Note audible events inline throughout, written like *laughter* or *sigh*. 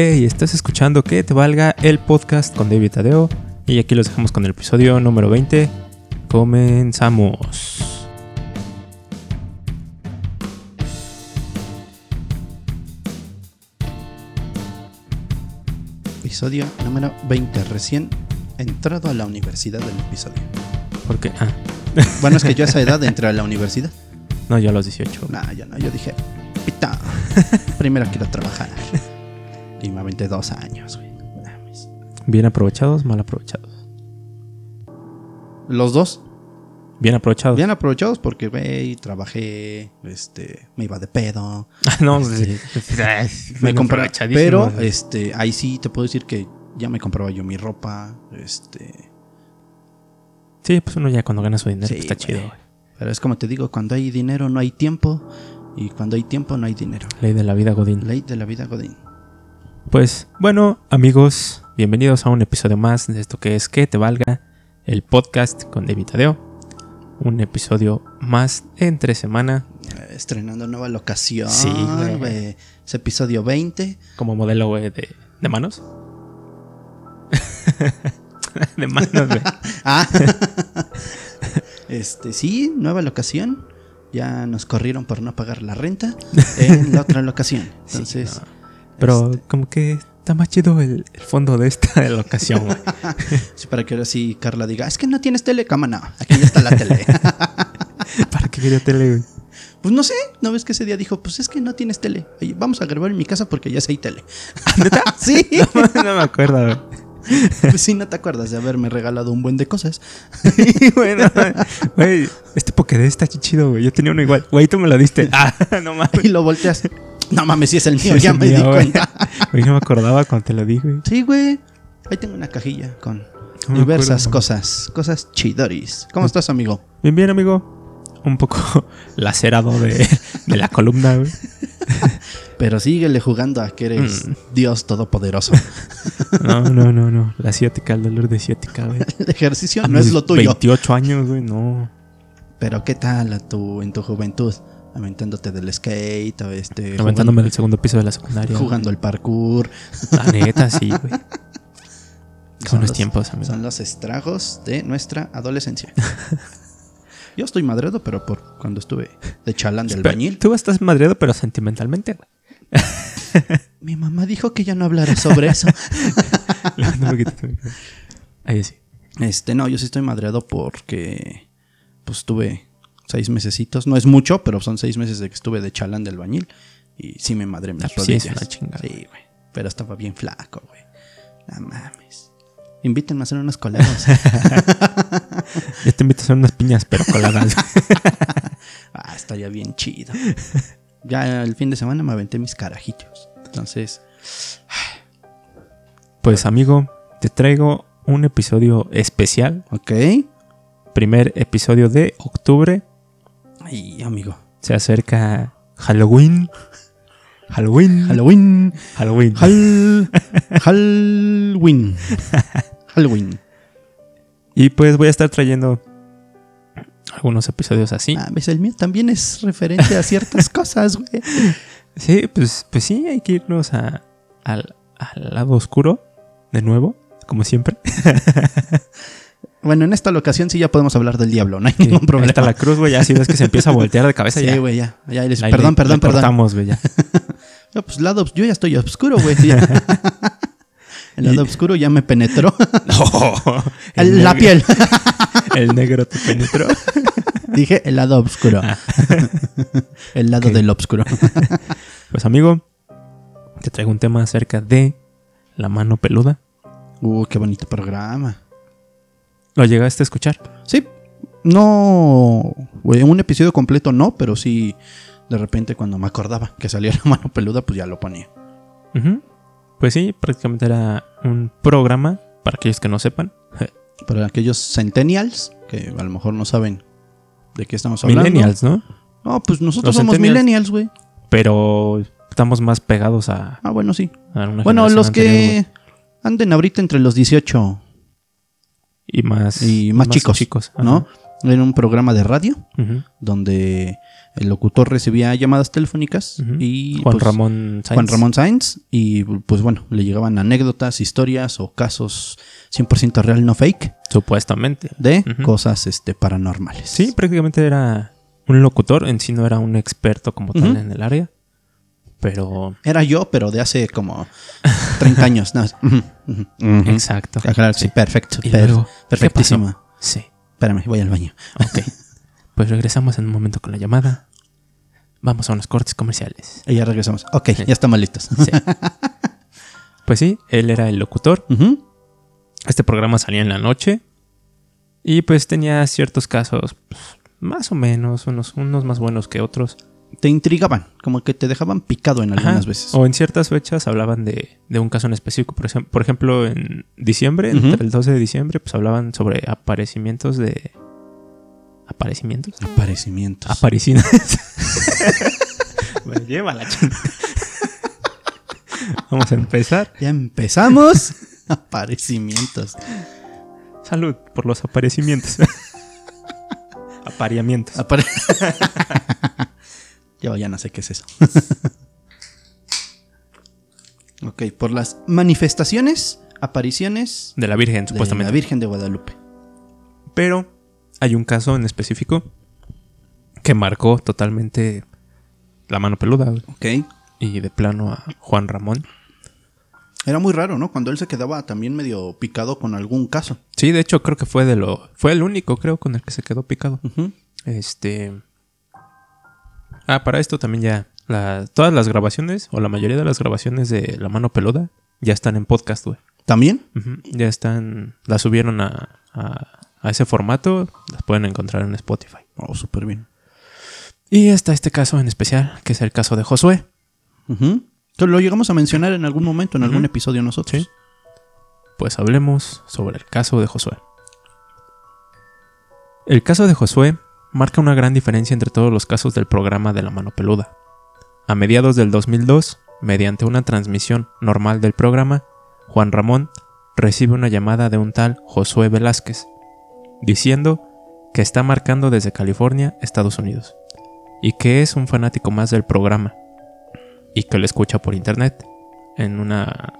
Hey, estás escuchando Que Te Valga el podcast con David Tadeo. Y aquí los dejamos con el episodio número 20. Comenzamos. Episodio número 20, recién entrado a la universidad del episodio. ¿Por qué? Ah, Bueno, es que yo a esa edad *laughs* entré a la universidad. no, yo a los 18. No, yo no, yo dije, pita, primero quiero trabajar. *laughs* Y me aventé dos años, güey. Mames. Bien aprovechados, mal aprovechados. Los dos, Bien aprovechados. bien aprovechados porque, güey, trabajé, este, me iba de pedo. *laughs* Ah, no, sí. *laughs* Me aprovechadísimos, pero, este, ahí sí te puedo decir que ya me compraba yo mi ropa, este, Sí, pues uno ya cuando gana su dinero Sí, pues está chido. güey. pero es como te digo, cuando hay dinero no hay tiempo y cuando hay tiempo no hay dinero. Ley de la vida, Godín. Ley de la vida Godín. Pues bueno, amigos, bienvenidos a un episodio más de esto que es Que Te Valga, el podcast con David Tadeo. Un episodio más entre semana Estrenando nueva locación. Sí, güey. Es episodio 20. como modelo güey, de, de manos. *laughs* de manos, güey. *laughs* Ah. *laughs* este, sí, nueva locación. Ya nos corrieron por no pagar la renta en la otra locación. Sí, Entonces, no. Pero este, como que está más chido el, el fondo de esta locación, güey. *laughs* sí, para que ahora sí Carla diga, es que no tienes tele, cama, no. Aquí ya está la tele. *laughs* ¿Para qué quería tele, güey? pues no sé, ¿no ves que ese día dijo, pues es que no tienes tele? Oye, vamos a grabar en mi casa porque ya hay tele. *laughs* ¿Neta? sí. No, no me acuerdo, güey. Pues sí, no te acuerdas de haberme regalado un buen de cosas. Sí, güey, no, güey, este Pokédex está chido, güey. Yo tenía uno igual. Güey, tú me lo diste. Ah, no mames. Y lo volteas. No mames, si es el mío, Sí, ya me mío, di cuenta. *laughs* Güey, no me acordaba cuando te lo di, güey. Sí, güey. Ahí tengo una cajilla con No diversas acuerdo. cosas. Cosas chidoris. ¿Cómo estás, amigo? Bien, bien, amigo. Un poco *laughs* lacerado de, de la columna, güey. *laughs* Pero síguele jugando a que eres Mm. Dios todopoderoso. No, no, no, no. La ciática, el dolor de ciática, güey. El ejercicio A no es lo tuyo. 28 años, güey, no. Pero ¿qué tal a tu, en tu juventud? Aventándote del skate, o este, Aventándome del segundo piso de la secundaria. jugando, el parkour. La neta, sí, güey. *laughs* Son los- tiempos, amigo. Son los estragos de nuestra adolescencia. *laughs* Yo estoy madreado, pero por cuando estuve de chalán del bañil. Tú estás madreado, pero sentimentalmente, güey. *laughs* Mi mamá dijo que ya no hablara sobre eso. Ahí sí. Este, no, yo sí estoy madreado porque pues tuve seis mesecitos. No es mucho, pero son seis meses de que estuve de chalán del bañil. Y sí me madré mis sí, es rodillas. una chingada. Sí, güey. Pero estaba bien flaco, güey. No mames. Invítenme a hacer unos colados. *laughs* Yo te invito a hacer unas piñas, pero coladas. *laughs* ah, estaría bien chido. Ya el fin de semana me aventé mis carajillos. Entonces, Pues, amigo, te traigo un episodio especial. ok. Primer episodio de octubre. Ay, amigo. Se acerca Halloween. Halloween. Halloween. Halloween. Hal *laughs* Halloween. Halloween. Y pues voy a estar trayendo algunos episodios así. Ah, ves, el mío también es referente a ciertas *laughs* cosas, güey. Sí, pues, pues sí, hay que irnos a- al, al lado oscuro de nuevo, como siempre. *laughs* Bueno, en esta ocasión sí ya podemos hablar del diablo, no hay Sí, ningún problema. está la cruz, güey. Ya si ves que se empieza a voltear de cabeza, ya. Sí, güey, ya. ya perdón, le- perdón, le perdón. cortamos, güey, ya. *laughs* No, pues lado, yo ya estoy oscuro, güey. *laughs* El lado Y- oscuro ya me penetró. *laughs* No, El- la piel. El negro te penetró. Dije el lado oscuro. Ah. El lado del oscuro. Pues amigo, te traigo un tema acerca de la mano peluda. Uh, qué bonito programa. ¿Lo llegaste a escuchar? Sí, no. güey, un episodio completo no, pero sí. De repente, cuando me acordaba que salía *laughs* la mano peluda, pues ya lo ponía. Pues sí, prácticamente era un programa, para aquellos que no sepan. *laughs* Para aquellos centennials que a lo mejor no saben de qué estamos hablando. Millennials, ¿no? No, pues nosotros Los somos millennials, güey. Pero estamos más pegados a, Ah, bueno, sí. Bueno, los anterior, que anden ahorita entre los 18 Y más, y más, chicos, chicos. ¿no? Era un programa de radio donde el locutor recibía llamadas telefónicas y Juan pues, Ramón. Juan Ramón Sainz y pues bueno, le llegaban anécdotas, historias o casos 100% real, no fake, Supuestamente. de cosas este, paranormales. Sí, prácticamente era un locutor, en sí no era un experto como tal en el área, pero Era yo, pero de hace como 30 años. No, *laughs* exacto. Ah, claro, sí, perfecto. Y per- luego, ¿qué perfectísima. Sí, Espérame, voy al baño. ok. *laughs* pues regresamos en un momento con la llamada. Vamos a unos cortes comerciales. Y ya regresamos. Ok, ya estamos listos. Sí. *laughs* pues sí, él era el locutor. Este programa salía en la noche y pues tenía ciertos casos pues, más o menos, unos, unos más buenos que otros. Te intrigaban, como que te dejaban picado en algunas Ajá. veces. O en ciertas fechas hablaban de, de un caso en específico. Por, ejem- por ejemplo, en diciembre, entre el 12 de diciembre, pues hablaban sobre aparecimientos de... ¿Aparecimientos? Aparecimientos. Apariciones. *laughs* bueno, llévala, ching. Vamos a empezar. ya empezamos. *laughs* Aparecimientos. Salud por los aparecimientos. *laughs* Apareamientos. Apare- Yo ya no sé qué es eso. *laughs* ok, por las manifestaciones, apariciones De la Virgen, de supuestamente. la Virgen de Guadalupe. Pero hay un caso en específico que marcó totalmente la mano peluda Ok. y de plano a Juan Ramón. Era muy raro, ¿no? Cuando él se quedaba también medio picado con algún caso. Sí, de hecho creo que fue de lo fue el único creo con el que se quedó picado. Este Ah, para esto también ya la- todas las grabaciones o la mayoría de las grabaciones de La mano peluda ya están en podcast, güey. ¿También? Ya están las subieron a, a- a ese formato, las pueden encontrar en Spotify. Oh, súper bien. Y está este caso en especial, que es el caso de Josué. Entonces, lo llegamos a mencionar en algún momento, en algún episodio nosotros. Sí. Pues hablemos sobre el caso de Josué. El caso de Josué marca una gran diferencia entre todos los casos del programa de la mano peluda. A mediados del 2002, mediante una transmisión normal del programa, Juan Ramón recibe una llamada de un tal Josué Velázquez, diciendo que está marcando desde California, Estados Unidos, y que es un fanático más del programa, y que lo escucha por internet, en una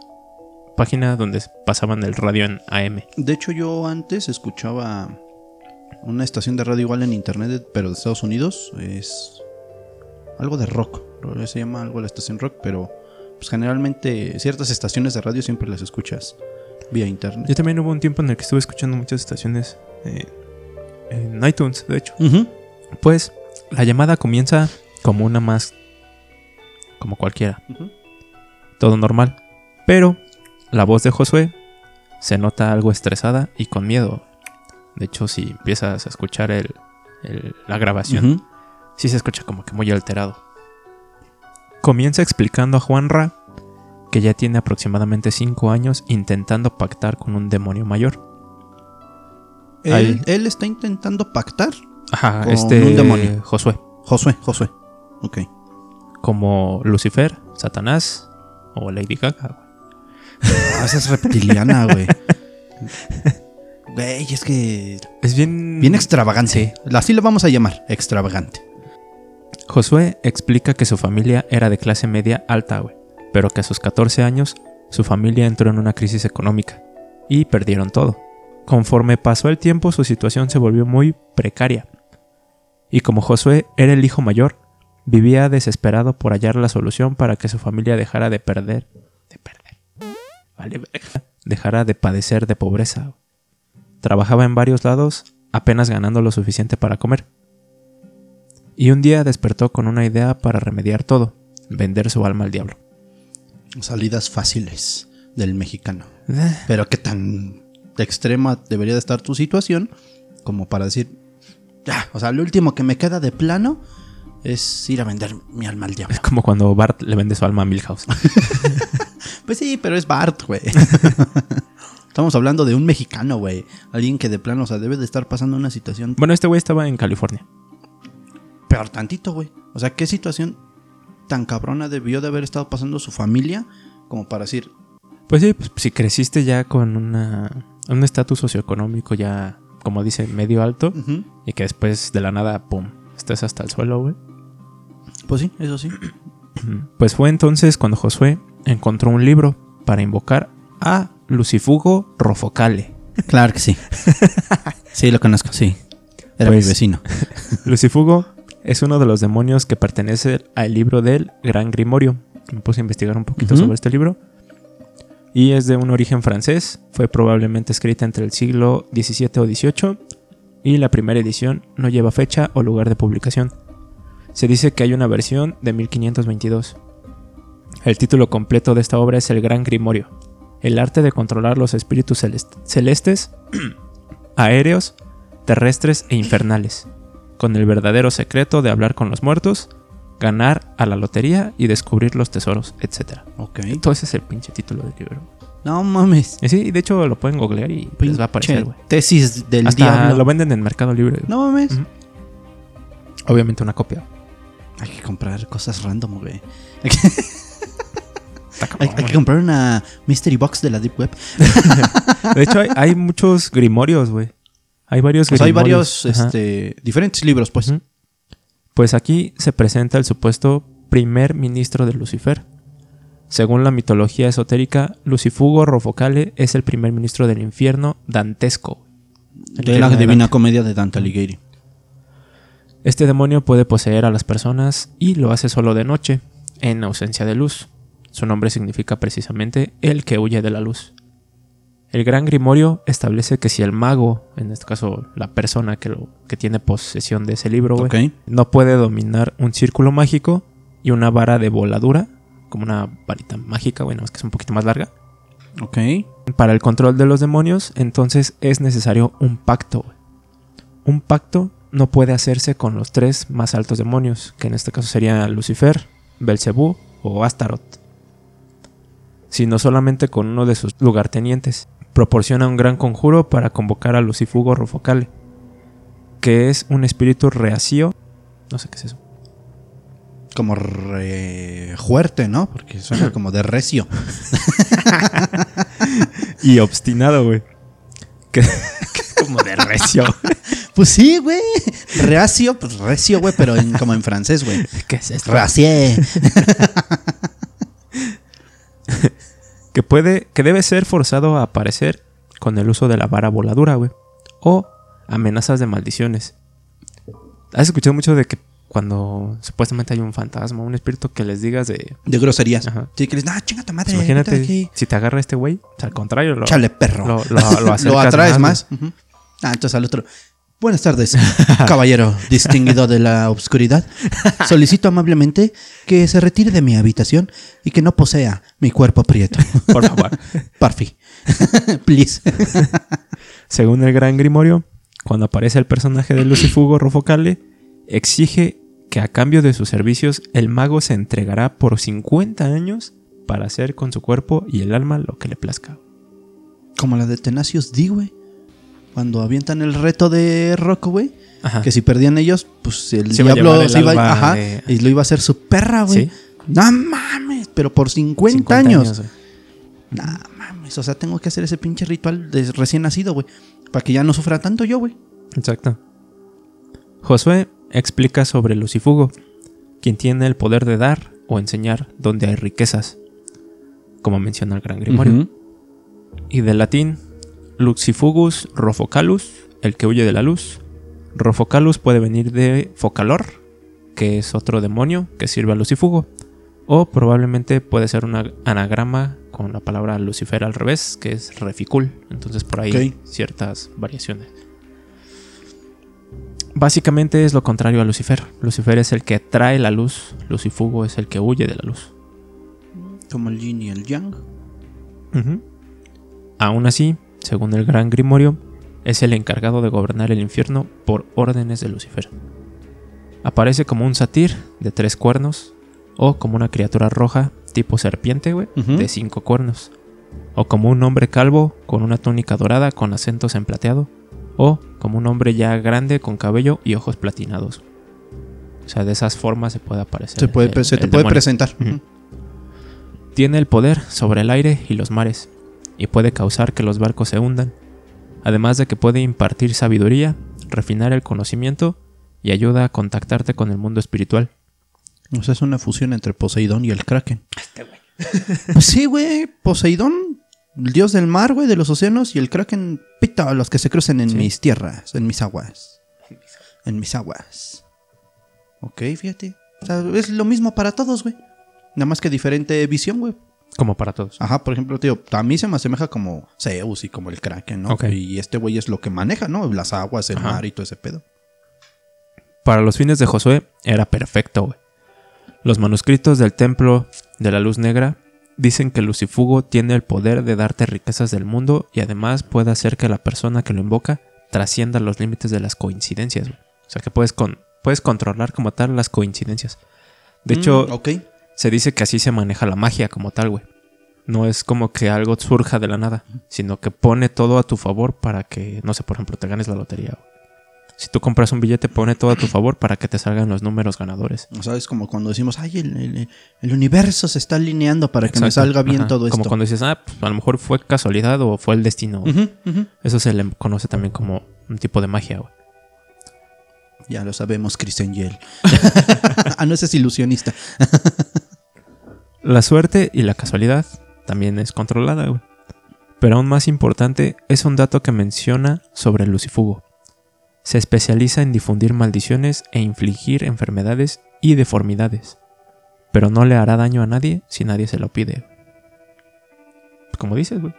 página donde pasaban el radio en AM. De hecho, yo antes escuchaba una estación de radio igual en internet, pero de Estados Unidos. Es algo de rock. Se llama algo la estación rock, pero pues, generalmente ciertas estaciones de radio siempre las escuchas vía internet. Yo también hubo un tiempo en el que estuve escuchando muchas estaciones eh, en iTunes, de hecho. Pues la llamada comienza como una más, como cualquiera, todo normal. Pero la voz de Josué se nota algo estresada y con miedo. De hecho, si empiezas a escuchar el, el- la grabación, Ujú. sí se escucha como que muy alterado. Comienza explicando a Juanra que ya tiene aproximadamente 5 años intentando pactar con un demonio mayor. Él, Ahí. él está intentando pactar. Ajá, Con este un demonio. Josué, Josué, Josué. Ok. como Lucifer, Satanás o Lady Gaga. Ah, esa es reptiliana, güey. *laughs* Güey, es que. Es bien Bien extravagante. Así lo vamos a llamar, extravagante. Josué explica que su familia era de clase media alta, güey, pero que a sus 14 años su familia entró en una crisis económica y perdieron todo. Conforme pasó el tiempo, su situación se volvió muy precaria. Y como Josué era el hijo mayor, vivía desesperado por hallar la solución para que su familia dejara de perder, de perder, vale, dejara de padecer de pobreza. Trabajaba en varios lados, apenas ganando lo suficiente para comer. Y un día despertó con una idea para remediar todo, vender su alma al diablo. Salidas fáciles del mexicano. Eh, Pero qué tan extrema debería de estar tu situación como para decir, ya, o sea, lo último que me queda de plano es ir a vender mi alma al diablo. Es como cuando Bart le vende su alma a Milhouse. *laughs* Pues sí, pero es Bart, güey. *laughs* Estamos hablando de un mexicano, güey. Alguien que de plano, o sea, debe de estar pasando una situación Bueno, este güey estaba en California. peor tantito, güey. O sea, ¿qué situación tan cabrona debió de haber estado pasando su familia como para decir, Pues sí, pues, si creciste ya con una, un estatus socioeconómico ya como dice, medio alto y que después de la nada, pum, estés hasta el suelo, güey. Pues sí, eso sí. *clears throat* Pues fue entonces cuando Josué encontró un libro para invocar a Lucifugo Rofocale. Claro que sí. Sí, lo conozco, sí. Era Pues- mi vecino. *laughs* Lucifugo es uno de los demonios que pertenece al libro del Gran Grimorio. Me puse a investigar un poquito sobre este libro. Y es de un origen francés. Fue probablemente escrita entre el siglo XVII o XVIII. Y la primera edición no lleva fecha o lugar de publicación. Se dice que hay una versión de 1522. El título completo de esta obra es El Gran Grimorio. El arte de controlar los espíritus celest- celestes, *clears throat* aéreos, terrestres e infernales con el verdadero secreto de hablar con los muertos, ganar a la lotería y descubrir los tesoros, etc. Ok. Entonces es el pinche título del libro. No mames. Y sí, de hecho lo pueden googlear y les va a aparecer, güey. Tesis del Hasta diablo. lo venden en Mercado Libre. No mames. Obviamente una copia. Hay que comprar cosas random, güey. *laughs* Hay, que comprar una mystery box de la Deep Web. *laughs* De hecho, hay, hay muchos grimorios, güey. Hay varios O sea, hay grimorios. varios este, diferentes libros, pues. Pues aquí se presenta el supuesto primer ministro de Lucifer. Según la mitología esotérica, Lucifugo Rofocale es el primer ministro del infierno dantesco. De la Divina Dante. Comedia de Dante Alighieri. Este demonio puede poseer a las personas y lo hace solo de noche, en ausencia de luz. Su nombre significa precisamente el que huye de la luz. El Gran Grimorio establece que si el mago, en este caso la persona que, lo, que tiene posesión de ese libro, no puede dominar un círculo mágico y una vara de voladura, como una varita mágica, bueno, es que es un poquito más larga. Ok. Para el control de los demonios, entonces es necesario un pacto. Un pacto no puede hacerse con los tres más altos demonios, que en este caso serían Lucifer, Belcebú o Astaroth, sino solamente con uno de sus lugartenientes. Proporciona un gran conjuro para convocar a Lucifugo Rofocale, que es un espíritu reacio. No sé qué es eso. Como re fuerte, ¿no? Porque suena *laughs* como de recio. Y obstinado, güey. Que, que como de recio. *laughs* Pues sí, güey. Reacio, pues recio, güey, pero en- como en francés, güey. ¿Qué es esto? Racié. *laughs* que puede, que debe ser forzado a aparecer con el uso de la vara voladura, güey. O amenazas de maldiciones. ¿Has escuchado mucho de que cuando supuestamente hay un fantasma, un espíritu que les digas de... De groserías. Ajá. Sí, que les, ah, chinga tu madre. Imagínate, aquí". si te agarra este güey, o sea, al contrario, lo, Chale, perro. lo, lo, lo *laughs* acercas atraes más. Ah, entonces al otro. Buenas tardes, *laughs* caballero distinguido de la obscuridad. Solicito amablemente que se retire de mi habitación y que no posea mi cuerpo prieto. *laughs* Por favor. Parfi. *laughs* Please. Según el Gran Grimorio, cuando aparece el personaje de Lucifugo Rofocale, exige que a cambio de sus servicios el mago se entregará por 50 años para hacer con su cuerpo y el alma lo que le plazca. Como la de Tenacious D, güey. Cuando avientan el reto de Rocco, güey. Ajá. Que si perdían ellos, pues el Se iba a diablo el se iba ajá, de- y lo iba a hacer su perra, güey. Sí. No mames, pero por 50, 50 años. güey. No mames, o sea, tengo que hacer ese pinche ritual de recién nacido, güey. Para que ya no sufra tanto yo, güey. Exacto. Josué explica sobre Lucifugo, quien tiene el poder de dar o enseñar donde hay riquezas, como menciona el Gran Grimorio. Y del latín, Lucifugus rofocalus, el que huye de la luz. Rofocalus puede venir de focalor, que es otro demonio que sirve a Lucifugo. O probablemente puede ser un anagrama con la palabra Lucifer al revés, que es reficul. Entonces por ahí ciertas variaciones. Básicamente es lo contrario a Lucifer. Lucifer es el que trae la luz, Lucifugo es el que huye de la luz. Como el yin y el yang. Aún así, según el Gran Grimorio, es el encargado de gobernar el infierno por órdenes de Lucifer. Aparece como un satir de tres cuernos, o como una criatura roja tipo serpiente, güey, de cinco cuernos, o como un hombre calvo con una túnica dorada con acentos en plateado, o como un hombre ya grande con cabello y ojos platinados. O sea, de esas formas se puede aparecer. Se, puede, el- se te puede presentar. Tiene el poder sobre el aire y los mares, y puede causar que los barcos se hundan. además de que puede impartir sabiduría, refinar el conocimiento y ayuda a contactarte con el mundo espiritual. O sea, es una fusión entre Poseidón y el Kraken. *laughs* Pues sí, güey. Poseidón, el dios del mar, güey, de los océanos, y el Kraken, pita, los que se crucen en Sí. mis tierras, en mis aguas. En mis aguas. Ok, fíjate. O sea, es lo mismo para todos, güey. Nada más que diferente visión, güey. Como para todos. Ajá, por ejemplo, tío, a mí se me asemeja como Zeus y como el Kraken, ¿no? Y este güey es lo que maneja, ¿no? Las aguas, el Ajá. mar y todo ese pedo. Para los fines de Josué era perfecto, güey. Los manuscritos del templo de la luz negra dicen que Lucifugo tiene el poder de darte riquezas del mundo y además puede hacer que la persona que lo invoca trascienda los límites de las coincidencias, güey. O sea que puedes, con, puedes controlar como tal las coincidencias. De hecho, Mm, ok. Se dice que así se maneja la magia como tal, güey. No es como que algo surja de la nada, sino que pone todo a tu favor para que, no sé, por ejemplo, te ganes la lotería. güey. Si tú compras un billete, pone todo a tu favor para que te salgan los números ganadores. O sea, es como cuando decimos, ay, el, el- el universo se está alineando para que me salga bien Ajá. todo esto. Como cuando dices, ah, pues, a lo mejor fue casualidad o fue el destino. Eso se le conoce también como un tipo de magia, güey. Ya lo sabemos, Chris Angel. *laughs* ah, no, ese es ilusionista. *laughs* La suerte y la casualidad también es controlada, güey. Pero aún más importante es un dato que menciona sobre el lucifugo. Se especializa en difundir maldiciones e infligir enfermedades y deformidades. Pero no le hará daño a nadie si nadie se lo pide. Como dices, güey.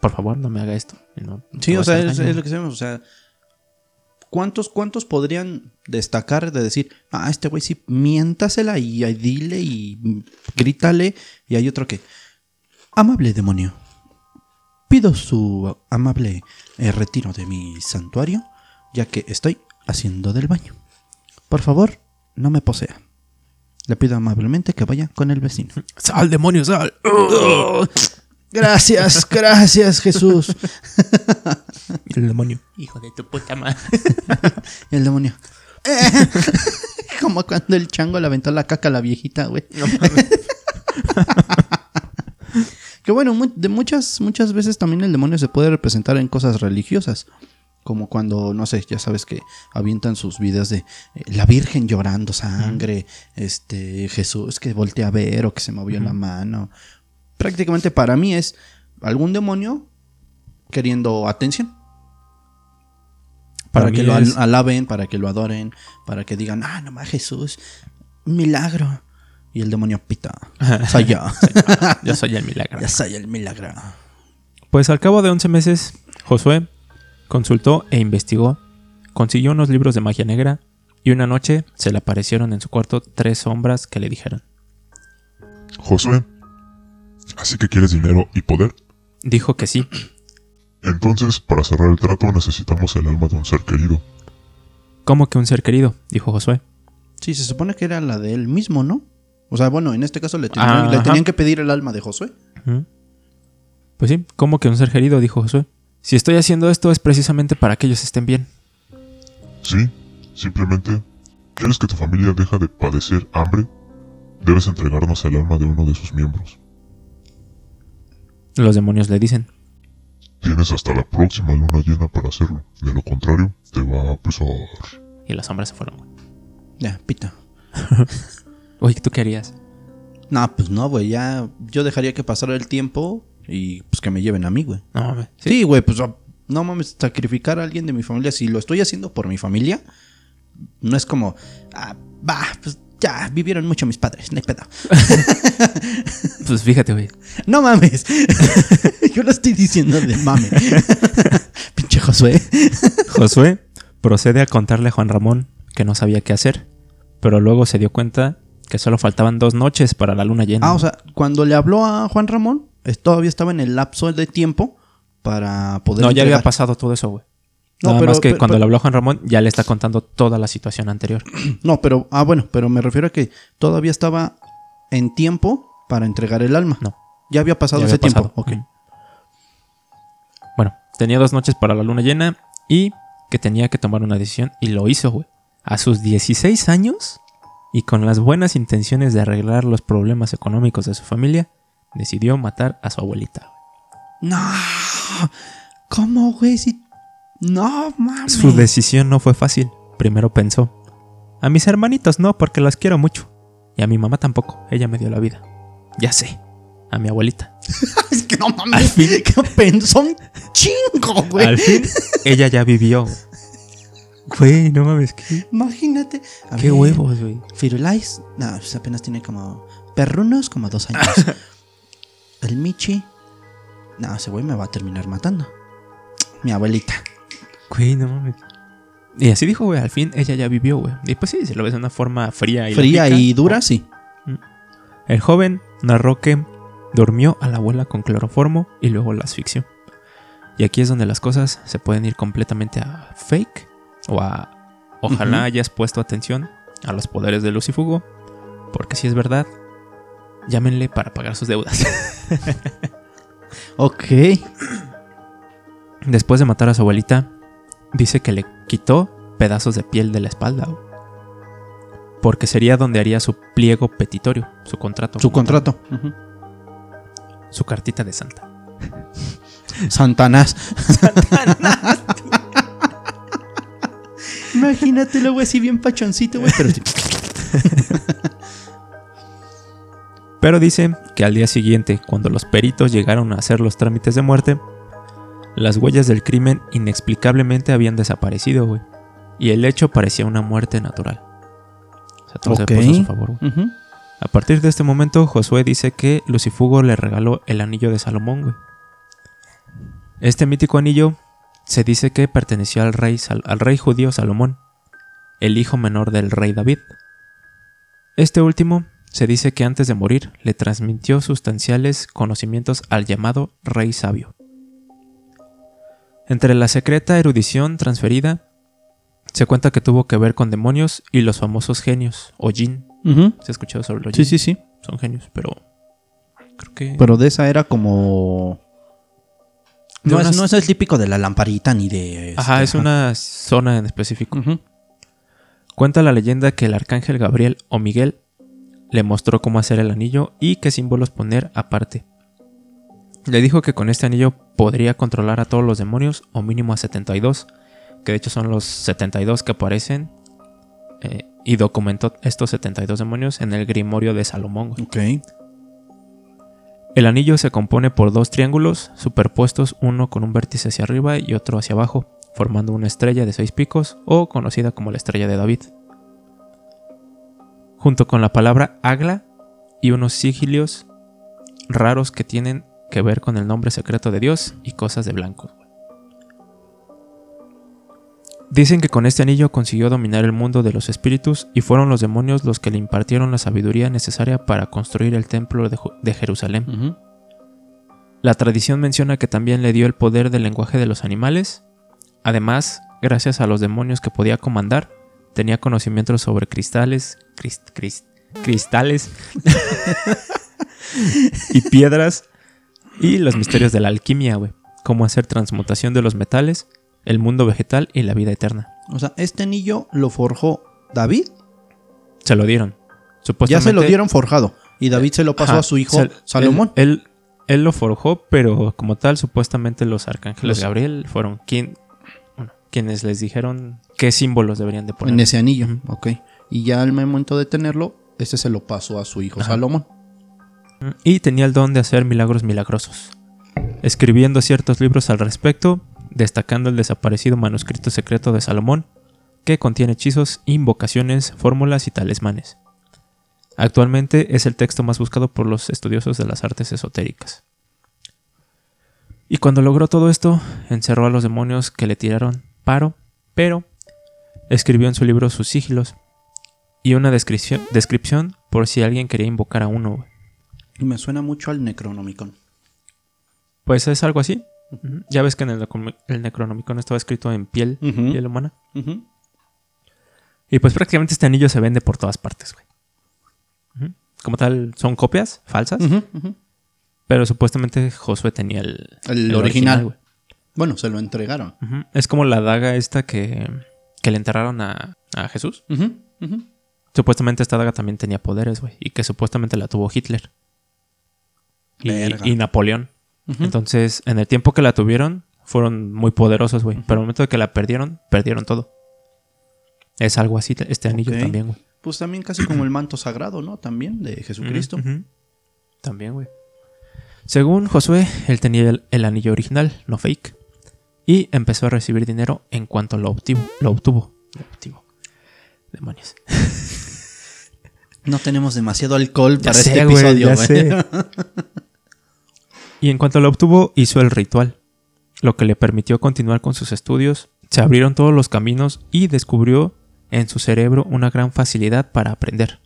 Por favor, no me haga esto. y no- no Sí, o sea, es, es lo que sabemos. O sea, ¿cuántos, ¿cuántos podrían destacar de decir, ah, este güey sí, miéntasela y ahí dile y grítale? Y hay otro que, amable demonio, pido su amable eh, retiro de mi santuario, ya que estoy haciendo del baño. Por favor, no me posea. Le pido amablemente que vaya con el vecino. *laughs* ¡Sal, demonio, sal! *laughs* Gracias, gracias, Jesús. *laughs* El demonio. Hijo de tu puta madre. *laughs* El demonio. *laughs* Como cuando el chango le aventó la caca a la viejita, güey. que bueno, de muchas, muchas veces también el demonio se puede representar en cosas religiosas. Como cuando, no sé, ya sabes que avientan sus videos de eh, la Virgen llorando sangre, este Jesús que voltea a ver o que se movió la mano. Prácticamente para mí es algún demonio queriendo atención. Para, Para que lo es- alaben, para que lo adoren, para que digan, ah, no más Jesús, milagro. Y el demonio pita. *laughs* *laughs* Soy yo. Yo soy el milagro. *laughs* ya soy el milagro. Pues al cabo de 11 meses, Josué consultó e investigó, consiguió unos libros de magia negra y una noche se le aparecieron en su cuarto tres sombras que le dijeron. Josué, ¿así que quieres dinero y poder? Dijo que sí, Entonces, para cerrar el trato necesitamos el alma de un ser querido. ¿cómo que un ser querido? Dijo Josué. Sí, se supone que era la de él mismo, ¿no? O sea, bueno, en este caso le tenían, le Ajá. tenían que pedir el alma de Josué. Pues sí, ¿cómo que un ser querido? Dijo Josué. Si estoy haciendo esto es precisamente para que ellos estén bien. Sí, simplemente, ¿quieres que tu familia deje de padecer hambre? Debes entregarnos el alma de uno de sus miembros. Los demonios le dicen. Tienes hasta la próxima luna llena para hacerlo. De lo contrario, te va a pesar. Y las sombras se fueron. güey. Ya, pita. *laughs* Oye, ¿tú qué harías? No, pues no, güey, ya yo dejaría que pasara el tiempo y pues que me lleven a mí, güey. No mames. Sí, güey, pues no mames, sacrificar a alguien de mi familia, si lo estoy haciendo por mi familia, no es como, ah, va, pues ya, vivieron mucho mis padres, no hay pedo. *laughs* Pues fíjate, güey. No mames. *laughs* Yo lo estoy diciendo de mame. *laughs* Pinche Josué. Josué procede a contarle a Juan Ramón que no sabía qué hacer, pero luego se dio cuenta que solo faltaban dos noches para la luna llena. Ah, o sea, cuando le habló a Juan Ramón, es- todavía estaba en el lapso de tiempo para poder. no, ya había pasado todo eso, güey. No, Nada pero- más que pero- cuando pero- le habló Juan Ramón ya le está contando toda la situación anterior. *clears throat* No, pero, ah, bueno, pero me refiero a que todavía estaba en tiempo para entregar el alma. No. Ya había pasado Ya ese pasado. tiempo. Ok. Bueno, tenía dos noches para la luna llena y que tenía que tomar una decisión y lo hizo, güey. A sus 16 años y con las buenas intenciones de arreglar los problemas económicos de su familia, decidió matar a su abuelita. No. ¿Cómo, güey? Si... No, mames. Su decisión no fue fácil. Primero pensó, a mis hermanitos no, porque las quiero mucho. Y a mi mamá tampoco, ella me dio la vida. Ya sé, a mi abuelita. *laughs* es que no Al mames. fin, ¿Qué pensó un chingo, güey? al fin, ella ya vivió. Güey, no mames, qué, Imagínate. A qué ver, huevos, güey. Firulais, no, pues apenas tiene como. Perrunos, como dos años. *laughs* El Michi, no, ese güey me va a terminar matando. Mi abuelita. Güey, no mames. Y así dijo, güey, al fin ella ya vivió, güey. Y pues sí, si lo ves de una forma fría y Fría lógica, y dura, sí. El joven narró que durmió a la abuela con cloroformo y luego la asfixió. Y aquí es donde las cosas se pueden ir completamente a fake o a... Ojalá hayas puesto atención a los poderes de Lucifugo, porque si es verdad, llámenle para pagar sus deudas. *laughs* Ok. Después de matar a su abuelita, dice que le quitó pedazos de piel de la espalda. Porque sería donde haría su pliego petitorio, su contrato. Su contrato. Su cartita de santa. *laughs* Santanás. Imagínatelo, güey, así bien pachoncito, güey. Pero Pero dice que al día siguiente, cuando los peritos llegaron a hacer los trámites de muerte, las huellas del crimen inexplicablemente habían desaparecido, güey. Y el hecho parecía una muerte natural. O sea, todo se puso a su favor, güey. A partir de este momento, Josué dice que Lucifugo le regaló el anillo de Salomón, güey. Este mítico anillo se dice que perteneció al rey, al rey judío Salomón, el hijo menor del rey David. Este último se dice que antes de morir le transmitió sustanciales conocimientos al llamado rey sabio. Entre la secreta erudición transferida, se cuenta que tuvo que ver con demonios y los famosos genios, o. Ujú. ¿Se ha escuchado sobre los Sí, sí, sí. Son genios, pero creo que... Pero de esa era como. No, es, no es el típico de la lamparita ni de. Ajá, este, es una zona en específico. Cuenta la leyenda que el arcángel Gabriel o Miguel le mostró cómo hacer el anillo y qué símbolos poner aparte. Le dijo que con este anillo podría controlar a todos los demonios o mínimo a 72, que de hecho son los 72 que aparecen, eh, y documentó estos 72 demonios en el Grimorio de Salomón. güey. Ok. El anillo se compone por dos triángulos superpuestos, uno con un vértice hacia arriba y otro hacia abajo, formando una estrella de seis picos o conocida como la estrella de David. Junto con la palabra Agla y unos sigilios raros que tienen que ver con el nombre secreto de Dios y cosas de blancos. Dicen que con este anillo consiguió dominar el mundo de los espíritus y fueron los demonios los que le impartieron la sabiduría necesaria para construir el templo de, Jerusalén. La tradición menciona que también le dio el poder del lenguaje de los animales. Además, gracias a los demonios que podía comandar, tenía conocimientos sobre cristales, crist- crist- cristales *laughs* y piedras y los misterios de la alquimia, güey. Cómo hacer transmutación de los metales, el mundo vegetal y la vida eterna. O sea, este anillo lo forjó David. Se lo dieron. Ya Supuestamente, se lo dieron forjado. Y David se lo pasó Ajá, a su hijo se- Salomón. Él, él- él lo forjó, pero como tal, supuestamente los arcángeles Los- Gabriel fueron quien, bueno, quienes les dijeron qué símbolos deberían de poner. en ese anillo. Ok. Y ya al momento de tenerlo, este se lo pasó a su hijo Ajá. Salomón. Y tenía el don de hacer milagros milagrosos, escribiendo ciertos libros al respecto, destacando el desaparecido manuscrito secreto de Salomón, que contiene hechizos, invocaciones, fórmulas y talismanes. Actualmente es el texto más buscado por los estudiosos de las artes esotéricas. Y cuando logró todo esto, encerró a los demonios que le tiraron paro, pero escribió en su libro sus sigilos y una descripción, descripción por si alguien quería invocar a uno. Y me suena mucho al Necronomicon. Pues es algo así. Ya ves que en el, el Necronomicon estaba escrito en piel, piel humana. Y pues prácticamente este anillo se vende por todas partes, güey. Como tal, son copias falsas, pero supuestamente Josué tenía el, El original. güey. Bueno, se lo entregaron. Es como la daga esta que, que le enterraron a, a Jesús. Supuestamente esta daga también tenía poderes, güey. Y que supuestamente la tuvo Hitler. Y, Napoleón. Entonces, en el tiempo que la tuvieron, fueron muy poderosos, güey. Pero al momento de que la perdieron, perdieron todo. Es algo así, este anillo también, güey. Pues también casi como el manto sagrado, ¿no? También de Jesucristo. Ujú. También, güey. Según Josué, él tenía el, el anillo original, no fake. Y empezó a recibir dinero en cuanto lo obtuvo. Lo obtuvo. Lo obtuvo. Demonios. No tenemos demasiado alcohol *laughs* Ya para sé, este episodio, güey. *laughs* Y en cuanto lo obtuvo, hizo el ritual, lo que le permitió continuar con sus estudios. Se abrieron todos los caminos y descubrió en su cerebro una gran facilidad para aprender.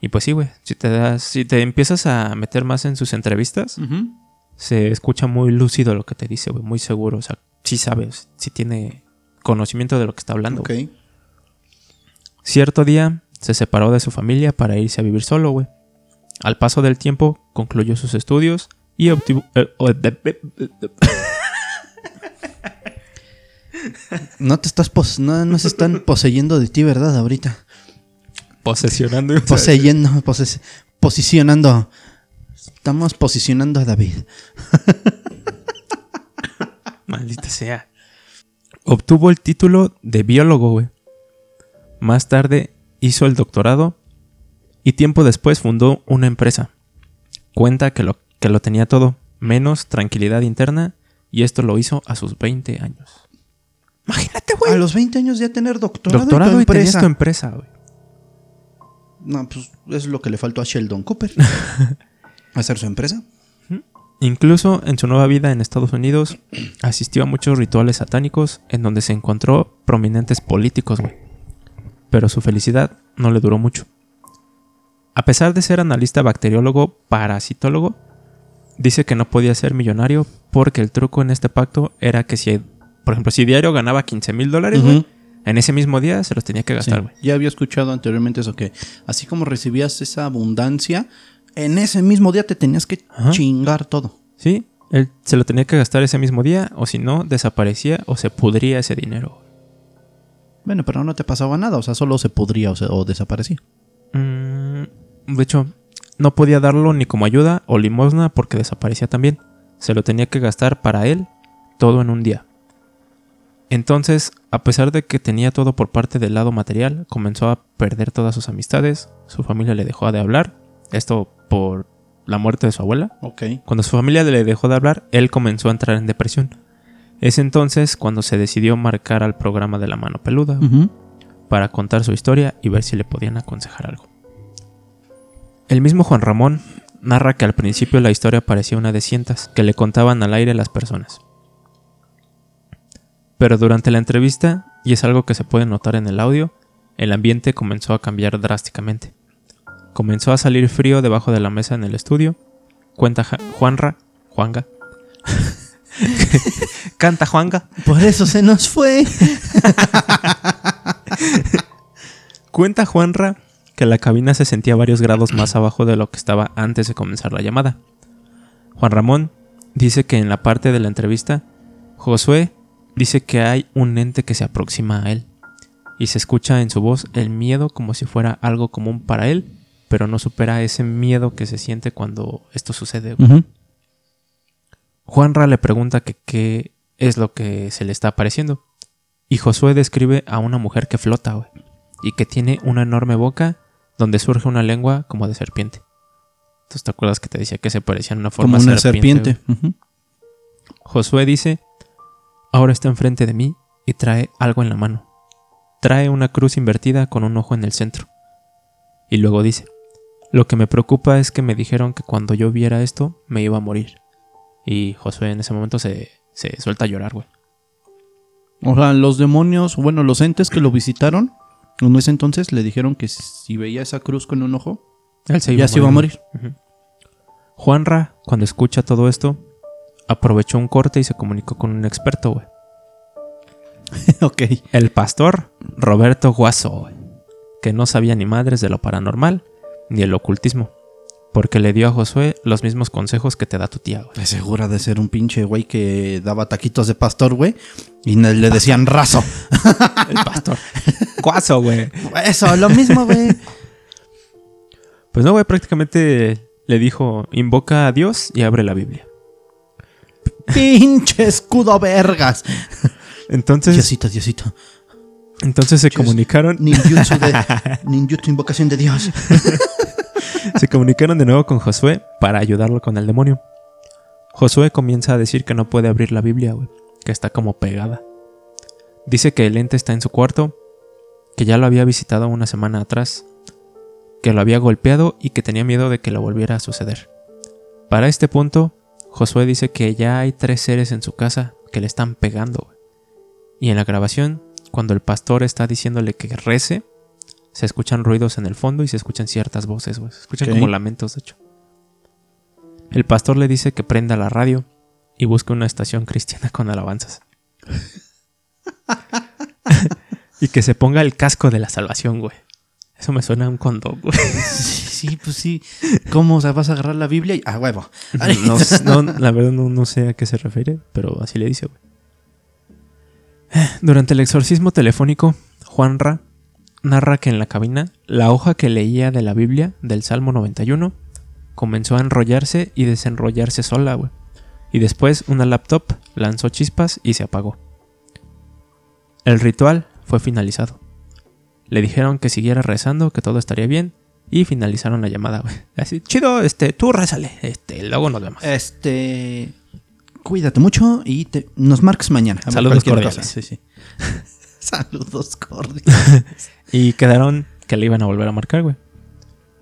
Y pues sí, güey, si te das, si te empiezas a meter más en sus entrevistas, se escucha muy lúcido lo que te dice, güey, muy seguro, o sea, sí sabes, sí tiene conocimiento de lo que está hablando. Ok. güey. Cierto día se separó de su familia para irse a vivir solo, güey. Al paso del tiempo concluyó sus estudios y obtuvo... eh, No te estás pos- no, no se están poseyendo de ti, ¿verdad? Ahorita. posesionando. y- Poseyendo, poses- posicionando. Estamos posicionando a David. *laughs* Maldita sea. Obtuvo el título de biólogo, güey. Más tarde hizo el doctorado y tiempo después fundó una empresa. Cuenta que lo, que lo tenía todo, menos tranquilidad interna, y esto lo hizo a sus 20 años. Imagínate, A los 20 años ya tener doctorado, Doctorado y tu empresa. tu empresa, güey. No, pues es lo que le faltó a Sheldon Cooper. *laughs* Hacer su empresa. Incluso en su nueva vida en Estados Unidos, asistió a muchos rituales satánicos en donde se encontró prominentes políticos, güey. Pero su felicidad no le duró mucho. A pesar de ser analista bacteriólogo parasitólogo, dice que no podía ser millonario porque el truco en este pacto era que si, por ejemplo, si diario ganaba 15 mil dólares, güey, en ese mismo día se los tenía que gastar, güey. Ya había escuchado anteriormente eso que así como recibías esa abundancia, en ese mismo día te tenías que Ajá. chingar todo. Sí, él se lo tenía que gastar ese mismo día, o si no, desaparecía o se pudría ese dinero. Bueno, pero no te pasaba nada, o sea, solo se podría o, se- o desaparecía. Mm, de hecho, no podía darlo ni como ayuda o limosna porque desaparecía también. Se lo tenía que gastar para él todo en un día. Entonces, a pesar de que tenía todo por parte del lado material, comenzó a perder todas sus amistades, su familia le dejó de hablar, esto por la muerte de su abuela. Cuando su familia le dejó de hablar, él comenzó a entrar en depresión. Es entonces cuando se decidió marcar al programa de la mano peluda para contar su historia y ver si le podían aconsejar algo. El mismo Juan Ramón narra que al principio la historia parecía una de cientas que le contaban al aire las personas. Pero durante la entrevista, y es algo que se puede notar en el audio, el ambiente comenzó a cambiar drásticamente. Comenzó a salir frío debajo de la mesa en el estudio. Cuenta Ja- Juanra, Juanga. *laughs* Canta Juanga. Por eso se nos fue. *laughs* Cuenta Juanra que la cabina se sentía varios grados más abajo de lo que estaba antes de comenzar la llamada. Juan Ramón dice que en la parte de la entrevista, Josué dice que hay un ente que se aproxima a él y se escucha en su voz el miedo como si fuera algo común para él, pero no supera ese miedo que se siente cuando esto sucede. Juanra le pregunta que qué es lo que se le está apareciendo. Y Josué describe a una mujer que flota. Y que tiene una enorme boca donde surge una lengua como de serpiente. Entonces, ¿te acuerdas que te decía que se parecía en una Como forma una serpiente. Josué dice, ahora está enfrente de mí y trae algo en la mano. Trae una cruz invertida con un ojo en el centro. Y luego dice, lo que me preocupa es que me dijeron que cuando yo viera esto me iba a morir. Y Josué en ese momento se, se suelta a llorar, güey. O sea, los demonios, bueno, los entes que lo visitaron, en ese entonces le dijeron que si veía esa cruz con un ojo, Él se ya se iba a morir. Juanra, cuando escucha todo esto, aprovechó un corte y se comunicó con un experto, güey. *laughs* ok. El pastor Roberto Guaso, güey, que no sabía ni madres de lo paranormal ni el ocultismo, porque le dio a Josué los mismos consejos que te da tu tía, güey. Segura de ser un pinche güey que daba taquitos de pastor, güey. Y le decían raso. *laughs* El pastor. Guaso, güey. Eso, lo mismo, güey. Pues no, güey, prácticamente le dijo, invoca a Dios y abre la Biblia. pinche escudo vergas. Entonces, Diosito, Diosito. entonces se comunicaron, Ninjutsu de. *laughs* Ninjutsu invocación de Dios. Se comunicaron de nuevo con Josué para ayudarlo con el demonio. Josué comienza a decir que no puede abrir la Biblia, que está como pegada. Dice que el ente está en su cuarto, que ya lo había visitado una semana atrás, que lo había golpeado y que tenía miedo de que lo volviera a suceder. Para este punto, Josué dice que ya hay tres seres en su casa que le están pegando. Y en la grabación, cuando el pastor está diciéndole que rece, se escuchan ruidos en el fondo y se escuchan ciertas voces, güey. Se escuchan como lamentos, de hecho. El pastor le dice que prenda la radio y busque una estación cristiana con alabanzas. *laughs* y que se ponga el casco de la salvación, güey. Eso me suena a un condón, güey. Sí, sí, pues sí. ¿Cómo? O sea, vas a agarrar la Biblia y. ¡Ah, huevo! *laughs* No, no, la verdad no, no sé a qué se refiere, pero así le dice, güey. Durante el exorcismo telefónico, Juanra narra que en la cabina, la hoja que leía de la Biblia, del Salmo 91, comenzó a enrollarse y desenrollarse sola, güey. Y después una laptop lanzó chispas y se apagó. El ritual fue finalizado. Le dijeron que siguiera rezando, que todo estaría bien, y finalizaron la llamada, güey. Así, chido, este, tú rézale, este, luego nos vemos. Este. Cuídate mucho y te, nos marques mañana. Saludos cordiales. Sí, sí. *laughs* *laughs* Saludos cordiales. *laughs* Y quedaron que le iban a volver a marcar, güey.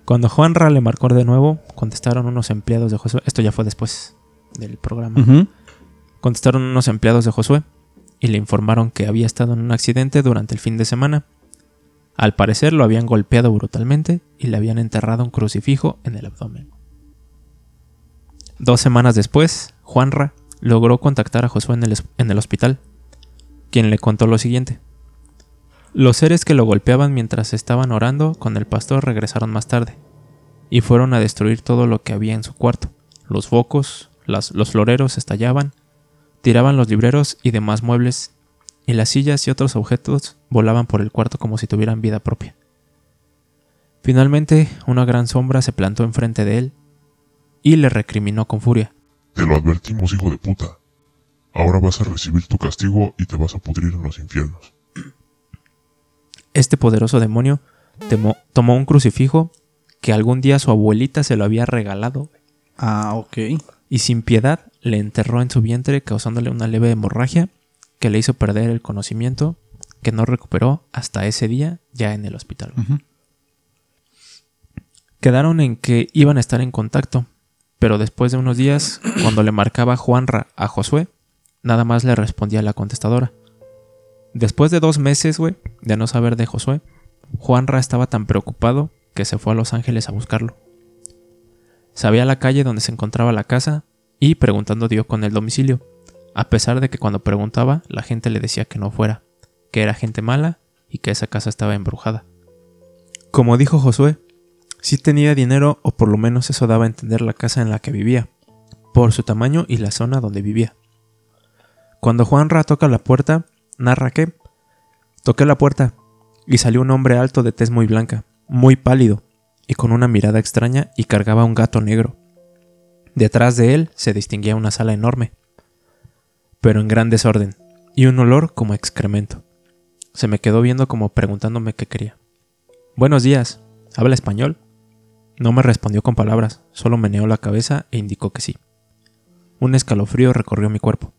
Cuando Juanra le marcó de nuevo, contestaron unos empleados de Josué. Esto ya fue después del programa. Contestaron unos empleados de Josué y le informaron que había estado en un accidente durante el fin de semana. Al parecer lo habían golpeado brutalmente y le habían enterrado un crucifijo en el abdomen. Dos semanas después, Juanra logró contactar a Josué en el, es- en el hospital, quien le contó lo siguiente. Los seres que lo golpeaban mientras estaban orando con el pastor regresaron más tarde y fueron a destruir todo lo que había en su cuarto. Los focos, los floreros estallaban, tiraban los libreros y demás muebles, y las sillas y otros objetos volaban por el cuarto como si tuvieran vida propia. Finalmente, una gran sombra se plantó enfrente de él y le recriminó con furia. Te lo advertimos, hijo de puta. Ahora vas a recibir tu castigo y te vas a pudrir en los infiernos. Este poderoso demonio temo- tomó un crucifijo que algún día su abuelita se lo había regalado Ah, ok. y sin piedad le enterró en su vientre causándole una leve hemorragia que le hizo perder el conocimiento que no recuperó hasta ese día ya en el hospital. Quedaron en que iban a estar en contacto, pero después de unos días, cuando le marcaba Juanra a Josué, nada más le respondía la contestadora. Después de dos meses, güey, de no saber de Josué, Juanra estaba tan preocupado que se fue a Los Ángeles a buscarlo. Sabía la calle donde se encontraba la casa y preguntando dio con el domicilio, a pesar de que cuando preguntaba la gente le decía que no fuera, que era gente mala y que esa casa estaba embrujada. Como dijo Josué, sí tenía dinero o por lo menos eso daba a entender la casa en la que vivía, por su tamaño y la zona donde vivía. Cuando Juanra toca la puerta, narra que toqué la puerta y salió un hombre alto de tez muy blanca, muy pálido y con una mirada extraña y cargaba un gato negro. Detrás de él se distinguía una sala enorme, pero en gran desorden, y un olor como excremento. Se me quedó viendo como preguntándome qué quería. Buenos días, ¿habla español? No me respondió con palabras, solo meneó la cabeza e indicó que sí. Un escalofrío recorrió mi cuerpo.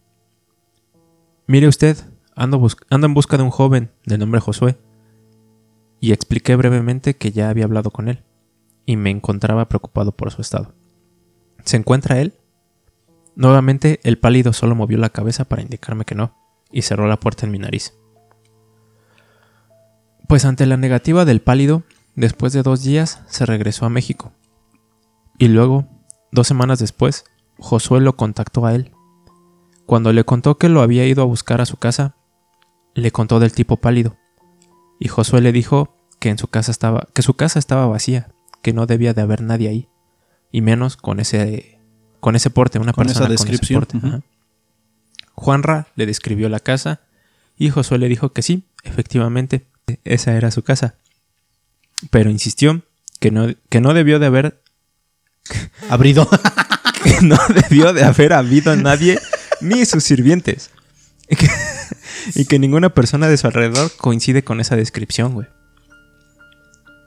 Mire usted, ando, en busca de un joven de nombre Josué. Y expliqué brevemente que ya había hablado con él, y me encontraba preocupado por su estado. ¿Se encuentra él? Nuevamente el pálido solo movió la cabeza para indicarme que no, y cerró la puerta en mi nariz. Pues ante la negativa del pálido, después de dos días se regresó a México. Y luego, dos semanas después, Josué lo contactó a él. Cuando le contó que lo había ido a buscar a su casa, le contó del tipo pálido. Y Josué le dijo que en su casa estaba, que su casa estaba vacía, que no debía de haber nadie ahí, y menos con ese, con ese porte, una Con persona esa descripción, con ese porte. ujú. Ajá. Juanra le describió la casa y Josué le dijo que sí, efectivamente, esa era su casa. Pero insistió que no, que no debió de haber *laughs* Abrido. *laughs* que no debió de haber habido nadie ni sus sirvientes. *laughs* Y que, y ninguna persona de su alrededor coincide con esa descripción, güey.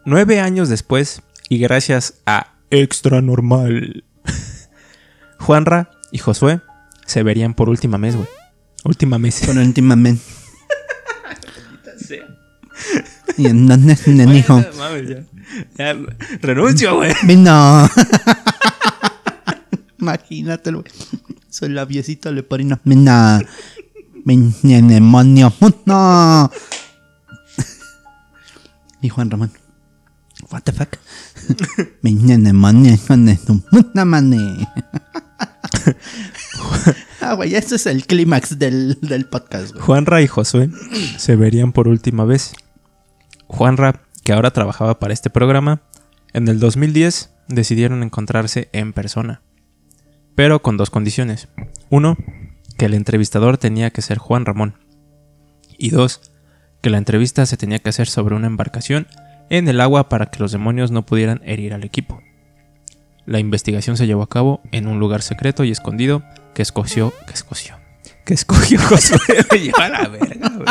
Nueve años después, y gracias a Extra Normal, *laughs* Juanra y Josué se verían por última vez, güey. Última vez. Con últimamente. *laughs* Y entonces me dijo, Mames, ya. Ya, renuncio, güey. vino. *laughs* Imagínatelo. Su labiecito le pone una mina. Mi demonio. *laughs* No. Y Juan Ramón. What the fuck? *laughs* Mi demonio, hijo de tu puta madre. *laughs* Ah, güey, ese es el clímax del, del podcast, güey. Juanra y Josué se verían por última vez. Juanra, que ahora trabajaba para este programa, en el 2010 decidieron encontrarse en persona. Pero con dos condiciones. Uno, que el entrevistador tenía que ser Juan Ramón. Y dos, que la entrevista se tenía que hacer sobre una embarcación en el agua para que los demonios no pudieran herir al equipo. La investigación se llevó a cabo en un lugar secreto y escondido que escogió, que escogió, que *laughs* escogió Josué. A la verga, güey.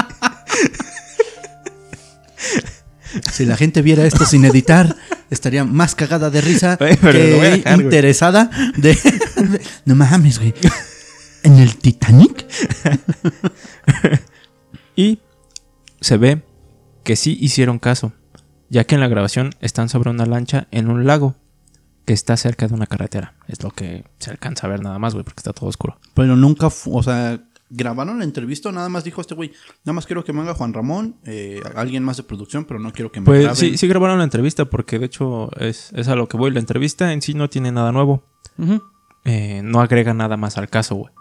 Si la gente viera esto sin editar, estaría más cagada de risa Güey, pero lo voy a que dejar, güey. interesada de, de- No mames, güey. ¿En el Titanic? *laughs* Y se ve que sí hicieron caso, ya que en la grabación están sobre una lancha en un lago que está cerca de una carretera. Es lo que se alcanza a ver nada más, güey, porque está todo oscuro. Pero nunca, o sea, grabaron la entrevista, o nada más dijo este güey, nada más quiero que me haga Juan Ramón, eh, alguien más de producción, pero no quiero que me Pues graben. sí, sí grabaron la entrevista, porque de hecho es, es a lo que voy. La entrevista en sí no tiene nada nuevo. Eh, no agrega nada más al caso, güey.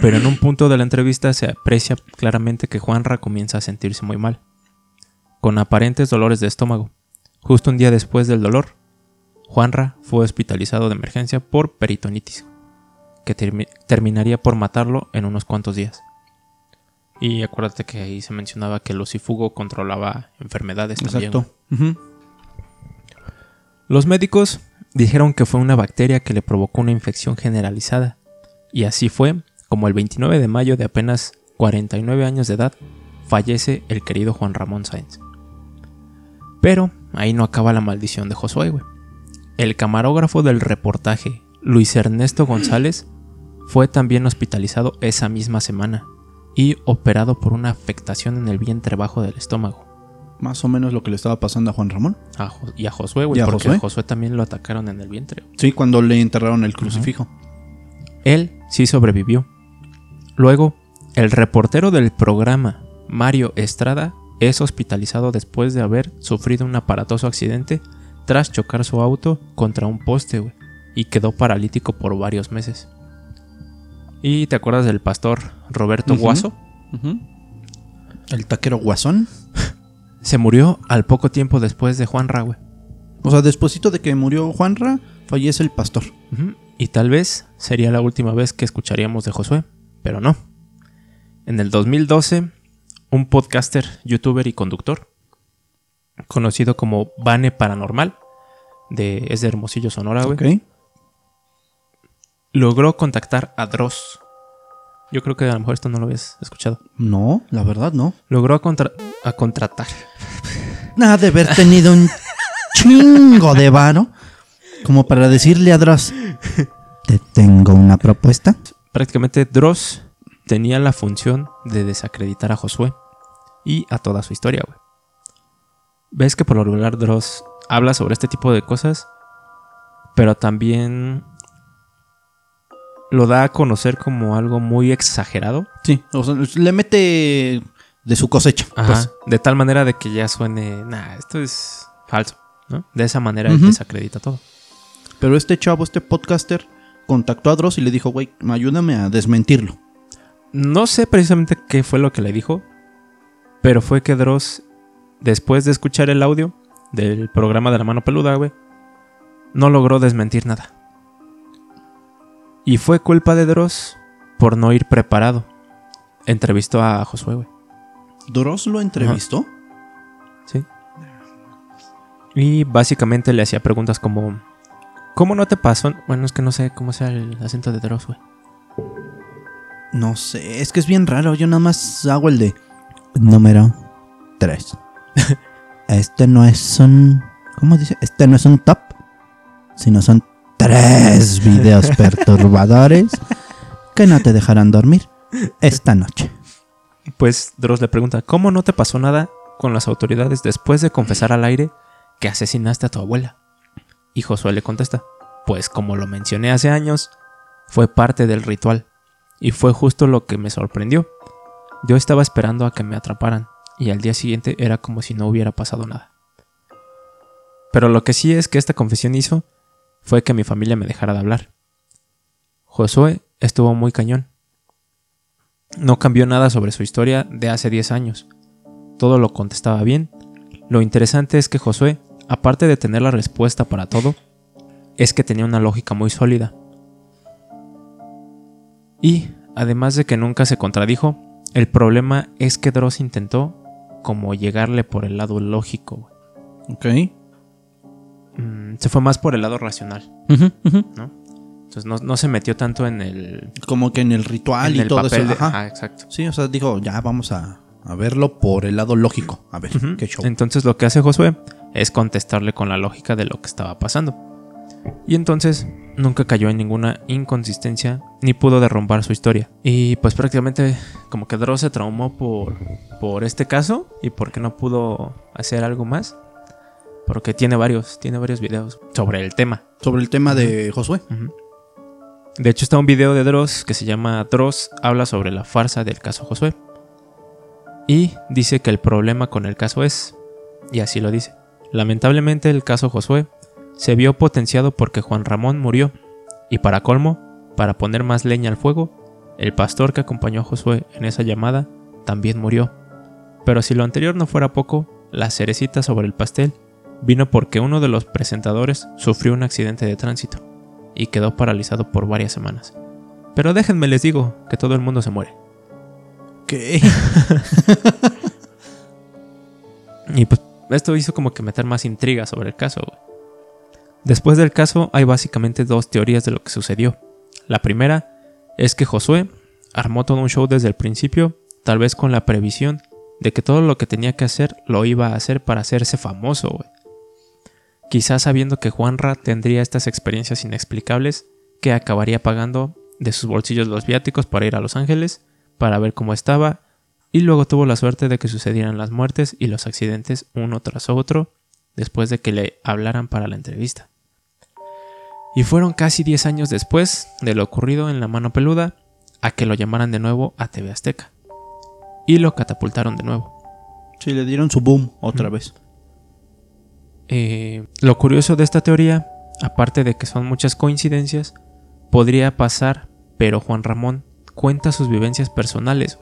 Pero en un punto de la entrevista se aprecia claramente que Juanra comienza a sentirse muy mal, con aparentes dolores de estómago. Justo un día después del dolor, Juanra fue hospitalizado de emergencia por peritonitis, que termi- terminaría por matarlo en unos cuantos días. Y acuérdate que ahí se mencionaba que el ocifugo controlaba enfermedades también. Exacto. Los médicos dijeron que fue una bacteria que le provocó una infección generalizada. Y así fue como el 29 de mayo de apenas 49 años de edad fallece el querido Juan Ramón Sáenz. Pero ahí no acaba la maldición de Josué, güey. El camarógrafo del reportaje, Luis Ernesto González, fue también hospitalizado esa misma semana y operado por una afectación en el vientre bajo del estómago. Más o menos lo que le estaba pasando a Juan Ramón. A y a Josué, güey, ¿Y a porque Josué? a Josué también lo atacaron en el vientre. Sí, cuando le enterraron el crucifijo. Él sí sobrevivió. Luego, el reportero del programa, Mario Estrada, es hospitalizado después de haber sufrido un aparatoso accidente tras chocar su auto contra un poste, güey, y quedó paralítico por varios meses. ¿Y te acuerdas del pastor Roberto. Guaso? El taquero guasón. Se murió al poco tiempo después de Juan Ra, güey. O sea, despuesito de que murió Juanra, fallece el pastor. Y tal vez sería la última vez que escucharíamos de Josué, pero no. En el 2012, un podcaster, youtuber y conductor, conocido como Bane Paranormal, de, es de Hermosillo, Sonora, güey, logró contactar a Dross. Yo creo que a lo mejor esto no lo habías escuchado. No, la verdad no. Logró a, contra- a contratar. *laughs* Nada de haber tenido un chingo de varo como para decirle a Dross, te tengo una propuesta. Prácticamente Dross tenía la función de desacreditar a Josué y a toda su historia, güey. Ves que por lo regular Dross habla sobre este tipo de cosas, pero también lo da a conocer como algo muy exagerado. Sí, o sea, le mete de su cosecha. Ajá, Pues, de tal manera de que ya suene, nah, esto es falso, ¿no? De esa manera él Ujú. desacredita todo. pero este chavo, este podcaster, contactó a Dross y le dijo, güey, ayúdame a desmentirlo. No sé precisamente qué fue lo que le dijo, pero fue que Dross, después de escuchar el audio del programa de la mano peluda, güey, no logró desmentir nada. Y fue culpa de Dross por no ir preparado. Entrevistó a Josué, güey. Dross lo entrevistó. Sí. Y básicamente le hacía preguntas como: ¿Cómo no te pasó? Bueno, es que no sé cómo sea el acento de Dross, güey. No sé, es que es bien raro. Yo nada más hago el de número 3. *laughs* este no es un. ¿Cómo dice? Este no es un top, sino son tres *laughs* videos perturbadores que no te dejarán dormir esta noche. Pues Dross le pregunta, ¿cómo no te pasó nada con las autoridades después de confesar al aire que asesinaste a tu abuela? Y Josué le contesta, pues como lo mencioné hace años, fue parte del ritual. Y fue justo lo que me sorprendió. Yo estaba esperando a que me atraparan, y al día siguiente era como si no hubiera pasado nada. Pero lo que sí es que esta confesión hizo fue que mi familia me dejara de hablar. Josué estuvo muy cañón. No cambió nada sobre su historia de hace 10 años. Todo lo contestaba bien. Lo interesante es que Josué, aparte de tener la respuesta para todo, es que tenía una lógica muy sólida. Y, además de que nunca se contradijo, el problema es que Dross intentó como llegarle por el lado lógico. Ok. Mm, se fue más por el lado racional, ¿no? Entonces no, no se metió tanto en el, Como que en el ritual en y el todo papel eso. de- Ajá. Ah, exacto. Sí, o sea, digo, ya vamos a, a verlo por el lado lógico. A ver, qué show. Entonces lo que hace Josué es contestarle con la lógica de lo que estaba pasando. Y entonces nunca cayó en ninguna inconsistencia ni pudo derrumbar su historia. Y pues prácticamente como que Dross se traumó por, por este caso y porque no pudo hacer algo más. Porque tiene varios, tiene varios videos sobre el tema. Sobre el tema de Josué. De hecho, está un video de Dross que se llama Dross habla sobre la farsa del caso Josué. Y dice que el problema con el caso es, y así lo dice, lamentablemente el caso Josué se vio potenciado porque Juan Ramón murió. Y para colmo, para poner más leña al fuego, el pastor que acompañó a Josué en esa llamada también murió. Pero si lo anterior no fuera poco, la cerecita sobre el pastel vino porque uno de los presentadores sufrió un accidente de tránsito y quedó paralizado por varias semanas. Pero déjenme les digo que todo el mundo se muere. *laughs* Y pues esto hizo como que meter más intriga sobre el caso. Después del caso hay básicamente dos teorías de lo que sucedió. La primera es que Josué armó todo un show desde el principio, tal vez con la previsión de que todo lo que tenía que hacer lo iba a hacer para hacerse famoso. Quizás sabiendo que Juanra tendría estas experiencias inexplicables que acabaría pagando de sus bolsillos los viáticos para ir a Los Ángeles, para ver cómo estaba y luego tuvo la suerte de que sucedieran las muertes y los accidentes uno tras otro después de que le hablaran para la entrevista. Y fueron casi 10 años después de lo ocurrido en La Mano Peluda a que lo llamaran de nuevo a TV Azteca. Y lo catapultaron de nuevo. Sí, le dieron su boom otra vez. Eh, lo curioso de esta teoría, aparte de que son muchas coincidencias, podría pasar, pero Juan Ramón cuenta sus vivencias personales.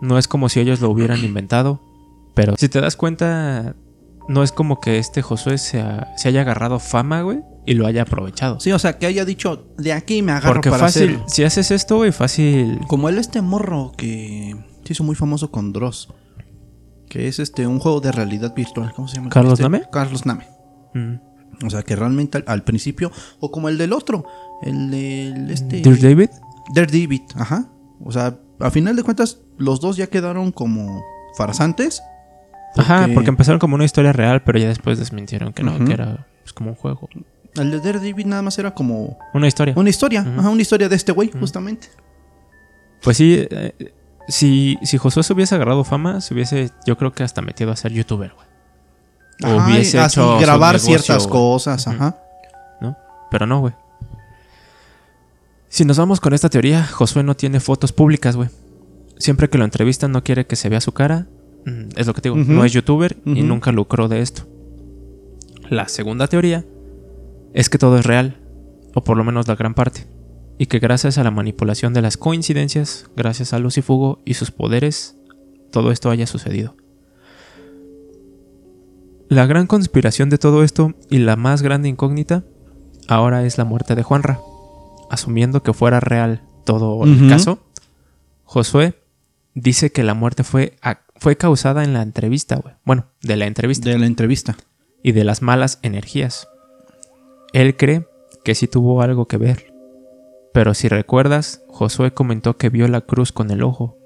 No es como si ellos lo hubieran inventado, pero si te das cuenta, no es como que este Josué se, ha- se haya agarrado fama, güey, y lo haya aprovechado. Sí, o sea, que haya dicho, de aquí me agarro Porque para fácil, hacer... si haces esto, güey, fácil. Como él este morro que se hizo muy famoso con Dross. Que es este un juego de realidad virtual. ¿Cómo se llama? ¿Carlos Este, Name? Carlos Name. Mm. O sea, que realmente al, al principio... O como el del otro. El del este... Dear David, Daredevil, ajá. O sea, a final de cuentas, los dos ya quedaron como farsantes. Ajá, porque empezaron como una historia real, pero ya después desmintieron que no, que era pues, como un juego. El de Daredevil nada más era como Una historia. una historia. Ajá, una historia de este güey, justamente. Pues sí, eh, si, si Josué se hubiese agarrado fama, se hubiese, yo creo que hasta metido a ser youtuber, güey. O Ajá, hubiese hecho grabar negocio, ciertas cosas, ajá. ¿No? Pero no, güey. Si nos vamos con esta teoría, Josué no tiene fotos públicas, güey. Siempre que lo entrevistan no quiere que se vea su cara. Mm, Es lo que te digo, no es youtuber y nunca lucró de esto. La segunda teoría es que todo es real, o por lo menos la gran parte, y que gracias a la manipulación de las coincidencias, gracias a Lucifugo y sus poderes, todo esto haya sucedido. La gran conspiración de todo esto y la más grande incógnita ahora es la muerte de Juanra. Asumiendo que fuera real todo el caso, Josué dice que la muerte fue, fue causada en la entrevista, güey. Bueno, de la entrevista De la entrevista. y de las malas energías. Él cree que sí tuvo algo que ver, Pero si recuerdas, Josué comentó que vio la cruz con el ojo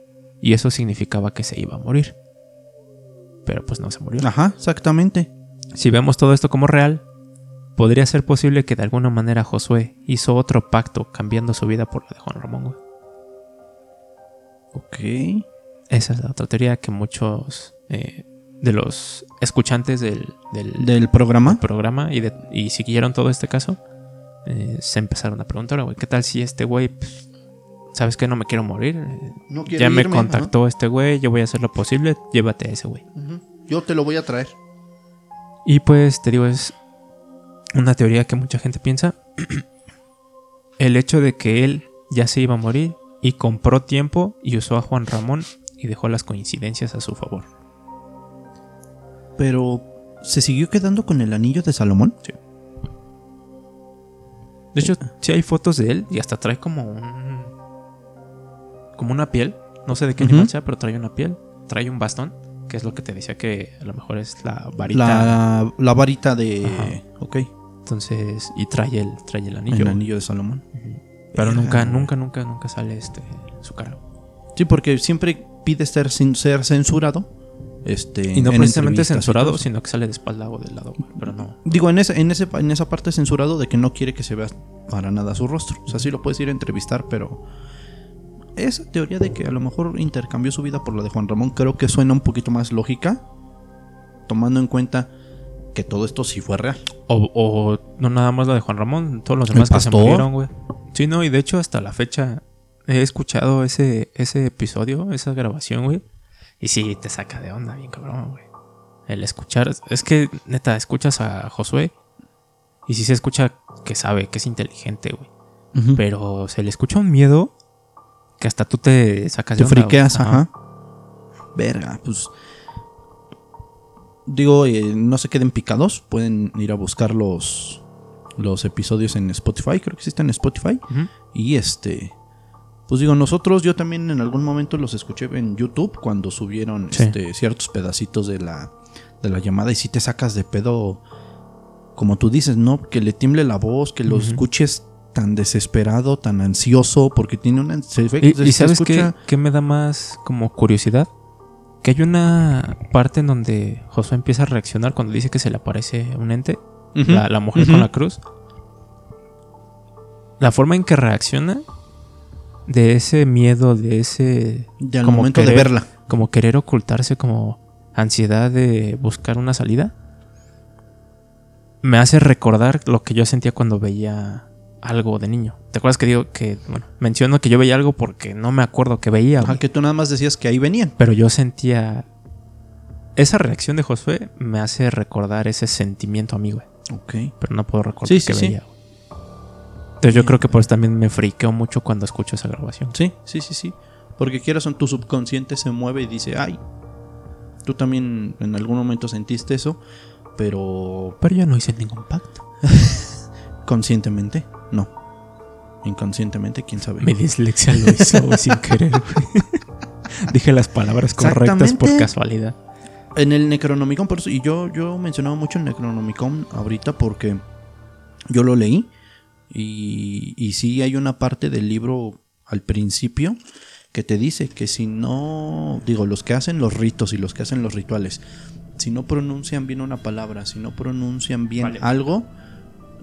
y eso significaba que se iba a morir. Pero pues no se murió. Ajá, exactamente. Si vemos todo esto como real, podría ser posible que de alguna manera Josué hizo otro pacto cambiando su vida por la de Juan Ramón. güey. Ok. Esa es la otra teoría que muchos eh, de los escuchantes del, del- Del programa. programa y, de- y siguieron todo este caso, eh, se empezaron a preguntar, güey, ¿qué tal si este güey, pues, sabes que no me quiero morir? Eh, No quiero ya me contactó este güey, yo voy a hacer lo posible, llévate a ese güey. Yo te lo voy a traer. Y pues te digo, es una teoría que mucha gente piensa. *clears throat* El hecho de que él ya se iba a morir y compró tiempo y usó a Juan Ramón y dejó las coincidencias a su favor. Pero, ¿se siguió quedando con el anillo de Salomón? De hecho, sí hay fotos de él y hasta trae como un. como una piel. No sé de qué Ujú. animal sea, pero trae una piel. Trae un bastón, que es lo que te decía que a lo mejor es la varita. La, la varita de. Ajá. Ok. Entonces, y trae el, trae el anillo. El anillo de Salomón. Pero Verga, nunca, nunca, nunca, nunca sale este su cara. Sí, porque siempre pide ser, sin ser censurado. Este, Y no en precisamente censurado, sino que sale de espalda o del lado, pero no. Digo, en, ese, en, ese, en esa parte censurado de que no quiere que se vea para nada su rostro. O sea, sí lo puedes ir a entrevistar, pero. Esa teoría de que a lo mejor intercambió su vida por la de Juan Ramón, creo que suena un poquito más lógica. Tomando en cuenta que todo esto sí fue real. O, o no nada más la de Juan Ramón, todos los ¿El demás que se murieron, güey. Sí, no, y de hecho hasta la fecha he escuchado ese, ese episodio, esa grabación, güey. Y sí, te saca de onda, bien cabrón, güey. El escuchar, es que neta, escuchas a Josué y sí se escucha que sabe, que es inteligente, güey. Pero se le escucha un miedo que hasta tú te sacas Te de onda, güey. friqueas, ajá. Verga, pues. Digo, eh, no se queden picados. Pueden ir a buscar los, los episodios en Spotify. Creo que existen en Spotify. Y este. Pues digo, nosotros, yo también en algún momento los escuché en YouTube cuando subieron Sí. este, ciertos pedacitos de la, de la llamada. Y si te sacas de pedo, como tú dices, ¿no? Que le tiemble la voz, que lo escuches tan desesperado, tan ansioso, porque tiene una. se Y, se- y sabes qué, qué me da más como curiosidad? Que hay una parte en donde Josué empieza a reaccionar cuando dice que se le aparece un ente, la, la mujer con la cruz. La forma en que reacciona de ese miedo, de ese como momento de verla. como querer ocultarse, como ansiedad de buscar una salida, me hace recordar lo que yo sentía cuando veía algo de niño. ¿Te acuerdas que digo que, bueno, menciono que yo veía algo porque no me acuerdo que veía, Ajá, que tú nada más decías que ahí venían. pero yo sentía esa reacción de Josué me hace recordar ese sentimiento a mí, güey, Ok. pero no puedo recordar Sí, que sí. veía. Entonces yo creo que por eso también me friqueo mucho cuando escucho esa grabación. Sí, sí, sí, sí. Porque quieras no, tu subconsciente se mueve y dice, ay, tú también en algún momento sentiste eso, pero Pero yo no hice ningún pacto. *laughs* conscientemente, no. Inconscientemente, quién sabe. Mi dislexia lo hizo sin querer. Dije las palabras correctas por casualidad. En el Necronomicon, por eso, y yo, yo mencionaba mucho el Necronomicon ahorita porque yo lo leí y, y sí hay una parte del libro al principio que te dice que si no, digo, los que hacen los ritos y los que hacen los rituales, si no pronuncian bien una palabra, si no pronuncian bien Vale. algo,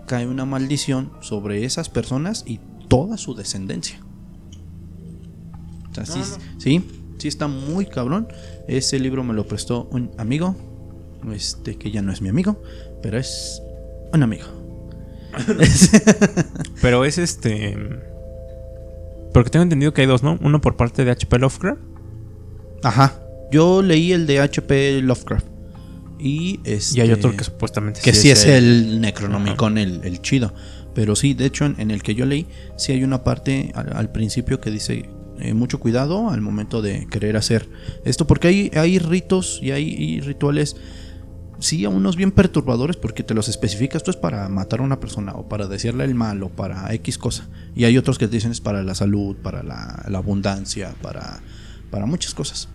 cae una maldición sobre esas personas y toda su descendencia. O sea, sí, sí, sí está muy cabrón. Ese libro me lo prestó un amigo, este que ya no es mi amigo, pero es un amigo. *laughs* Pero es este. Porque tengo entendido que hay dos, ¿no? Uno por parte de HP Lovecraft. Ajá. Yo leí el de HP Lovecraft. Y este, Y hay otro que supuestamente que sí es el Necronomicon, el, el chido. Pero sí, de hecho, en, en el que yo leí, sí hay una parte al, al principio que dice eh, mucho cuidado al momento de querer hacer esto, porque hay, hay ritos y hay y rituales, sí, a unos bien perturbadores, porque te los especifica, esto es para matar a una persona, o para decirle el mal, o para X cosa. Y hay otros que te dicen es para la salud, para la, la abundancia, para, para muchas cosas.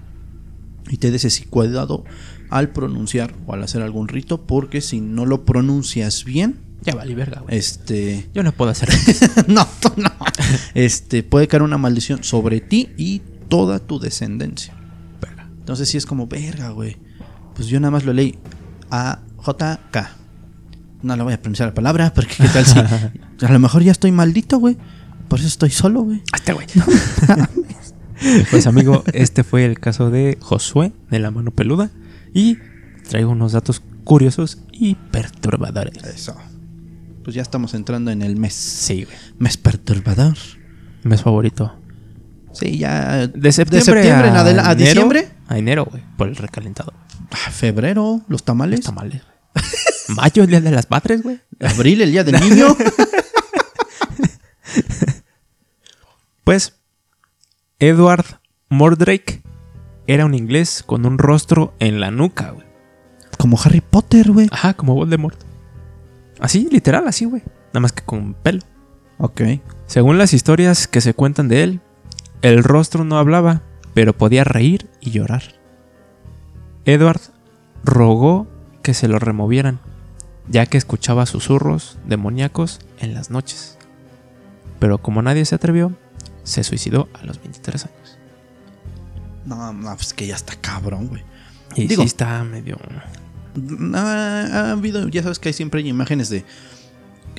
Y te dice, sí, cuidado al pronunciar o al hacer algún rito, porque si no lo pronuncias bien, Ya vale, verga, güey. Este. Yo no puedo hacer *laughs* no, no. Este, puede caer una maldición sobre ti y toda tu descendencia. verga. Entonces sí es como, verga, güey. Pues yo nada más lo leí A, J, K. No le voy a pronunciar la palabra, porque qué tal si. *laughs* A lo mejor ya estoy maldito, güey. Por eso estoy solo, güey. Hasta, güey. *laughs* Pues, amigo, este fue el caso de Josué de la mano peluda. Y traigo unos datos curiosos y perturbadores. Eso. Pues ya estamos entrando en el mes. Sí, güey. Mes perturbador. Mes favorito. Sí, ya. De septiembre, septiembre en a, adela- a enero- diciembre. A enero, güey. Por el recalentado. Ah, Febrero, los tamales. Los tamales. Mayo, el día de las madres, güey. Abril, el día del niño. *laughs* Pues, Edward Mordrake era un inglés con un rostro en la nuca, güey. Como Harry Potter, güey. Ajá, como Voldemort. Así, literal, así, güey. Nada más que con pelo. Ok. Según las historias que se cuentan de él, el rostro no hablaba, pero podía reír y llorar. Edward rogó que se lo removieran, ya que escuchaba susurros demoníacos en las noches. Pero como nadie se atrevió, se suicidó a los 23 años. No, no, pues que ya está cabrón, güey. Y Digo- sí está medio... Ha, ha habido, ya sabes que hay siempre imágenes de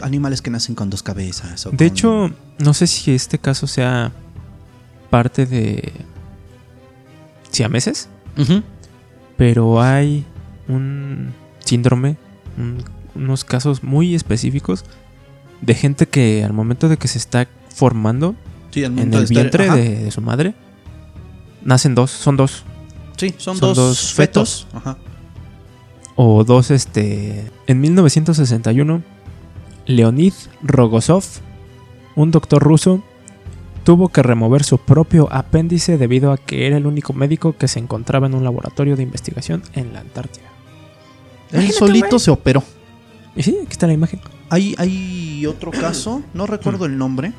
animales que nacen con dos cabezas. o De con- hecho, no sé si este caso sea parte de siameses, Ujú. pero hay un síndrome, un- unos casos muy específicos de gente que al momento de que se está formando Sí, en el vientre de, de su madre, nacen dos, son dos, Sí, son, son dos, dos fetos. Ajá. o dos, este... En 1961, Leonid Rogozov, un doctor ruso, tuvo que remover su propio apéndice debido a que era el único médico que se encontraba en un laboratorio de investigación en la Antártida. Él solito güey. se operó. Y sí, aquí está la imagen. Hay, hay otro caso, no recuerdo el nombre,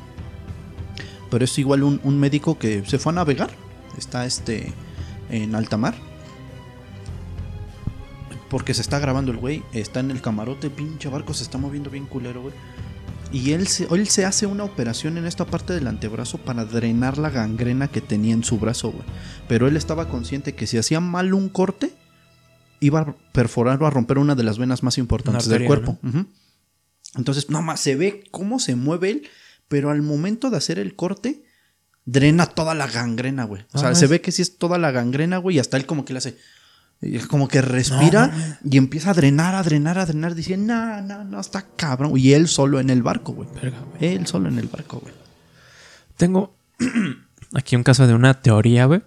pero es igual un, un médico que se fue a navegar. Está este en alta mar. Porque se está grabando el güey, está en el camarote, pinche barco se está moviendo bien culero, güey. Y él se, él se hace una operación en esta parte del antebrazo para drenar la gangrena que tenía en su brazo, güey. Pero él estaba consciente que si hacía mal un corte, iba a perforar o a romper una de las venas más importantes del cuerpo. Entonces, no más, se ve cómo se mueve él, pero al momento de hacer el corte, drena toda la gangrena, güey. O sea, Ah, se es- ve que sí es toda la gangrena, güey, y hasta él como que le hace. Como que respira No, y empieza a drenar, a drenar, a drenar. Dice, no, no, no, está cabrón. Y él solo en el barco, güey. Él solo en el barco, güey. Tengo *clears throat* aquí un caso de una teoría, güey,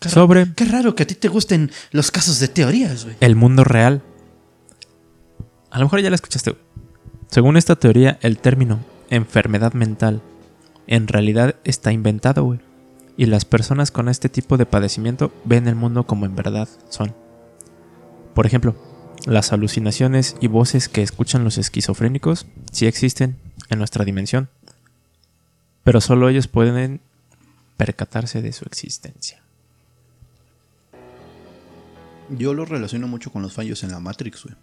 Qué sobre Qué raro que a ti te gusten los casos de teorías, güey. el mundo real. A lo mejor ya la escuchaste. güey. Según esta teoría, el término enfermedad mental en realidad está inventado, güey. Y las personas con este tipo de padecimiento ven el mundo como en verdad son. Por ejemplo, las alucinaciones y voces que escuchan los esquizofrénicos sí existen en nuestra dimensión. Pero solo ellos pueden percatarse de su existencia. Yo lo relaciono mucho con los fallos en la Matrix, güey.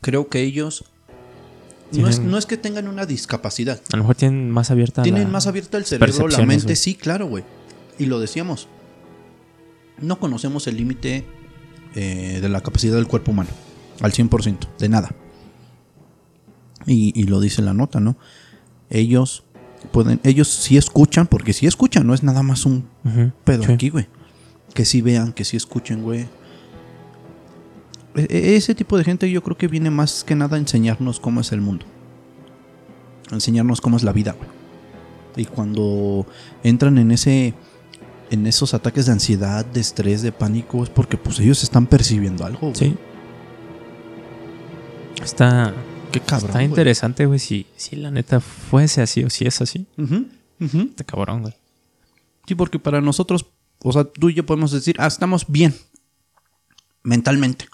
Creo que ellos. No es, no es que tengan una discapacidad. A lo mejor tienen más abierta Tienen la- más abierta el cerebro, la mente, sí, claro, güey. Y lo decíamos. No conocemos el límite eh, de la capacidad del cuerpo humano. Al 100%, de nada. Y, y lo dice la nota, ¿no? Ellos pueden, ellos sí escuchan, porque sí escuchan, no es nada más un pedo sí. aquí, güey. Que sí vean, que sí escuchen, güey. E- e- ese tipo de gente yo creo que viene más que nada a enseñarnos cómo es el mundo. A enseñarnos cómo es la vida, güey. Y cuando entran en ese en esos ataques de ansiedad, de estrés, de pánico, es porque pues ellos están percibiendo algo, güey. Sí. Está, Qué cabrón. está interesante, güey, si, si la neta fuese así o si es así. Está cabrón, güey. Sí, porque para nosotros, o sea, tú y yo podemos decir, ah, estamos bien. Mentalmente.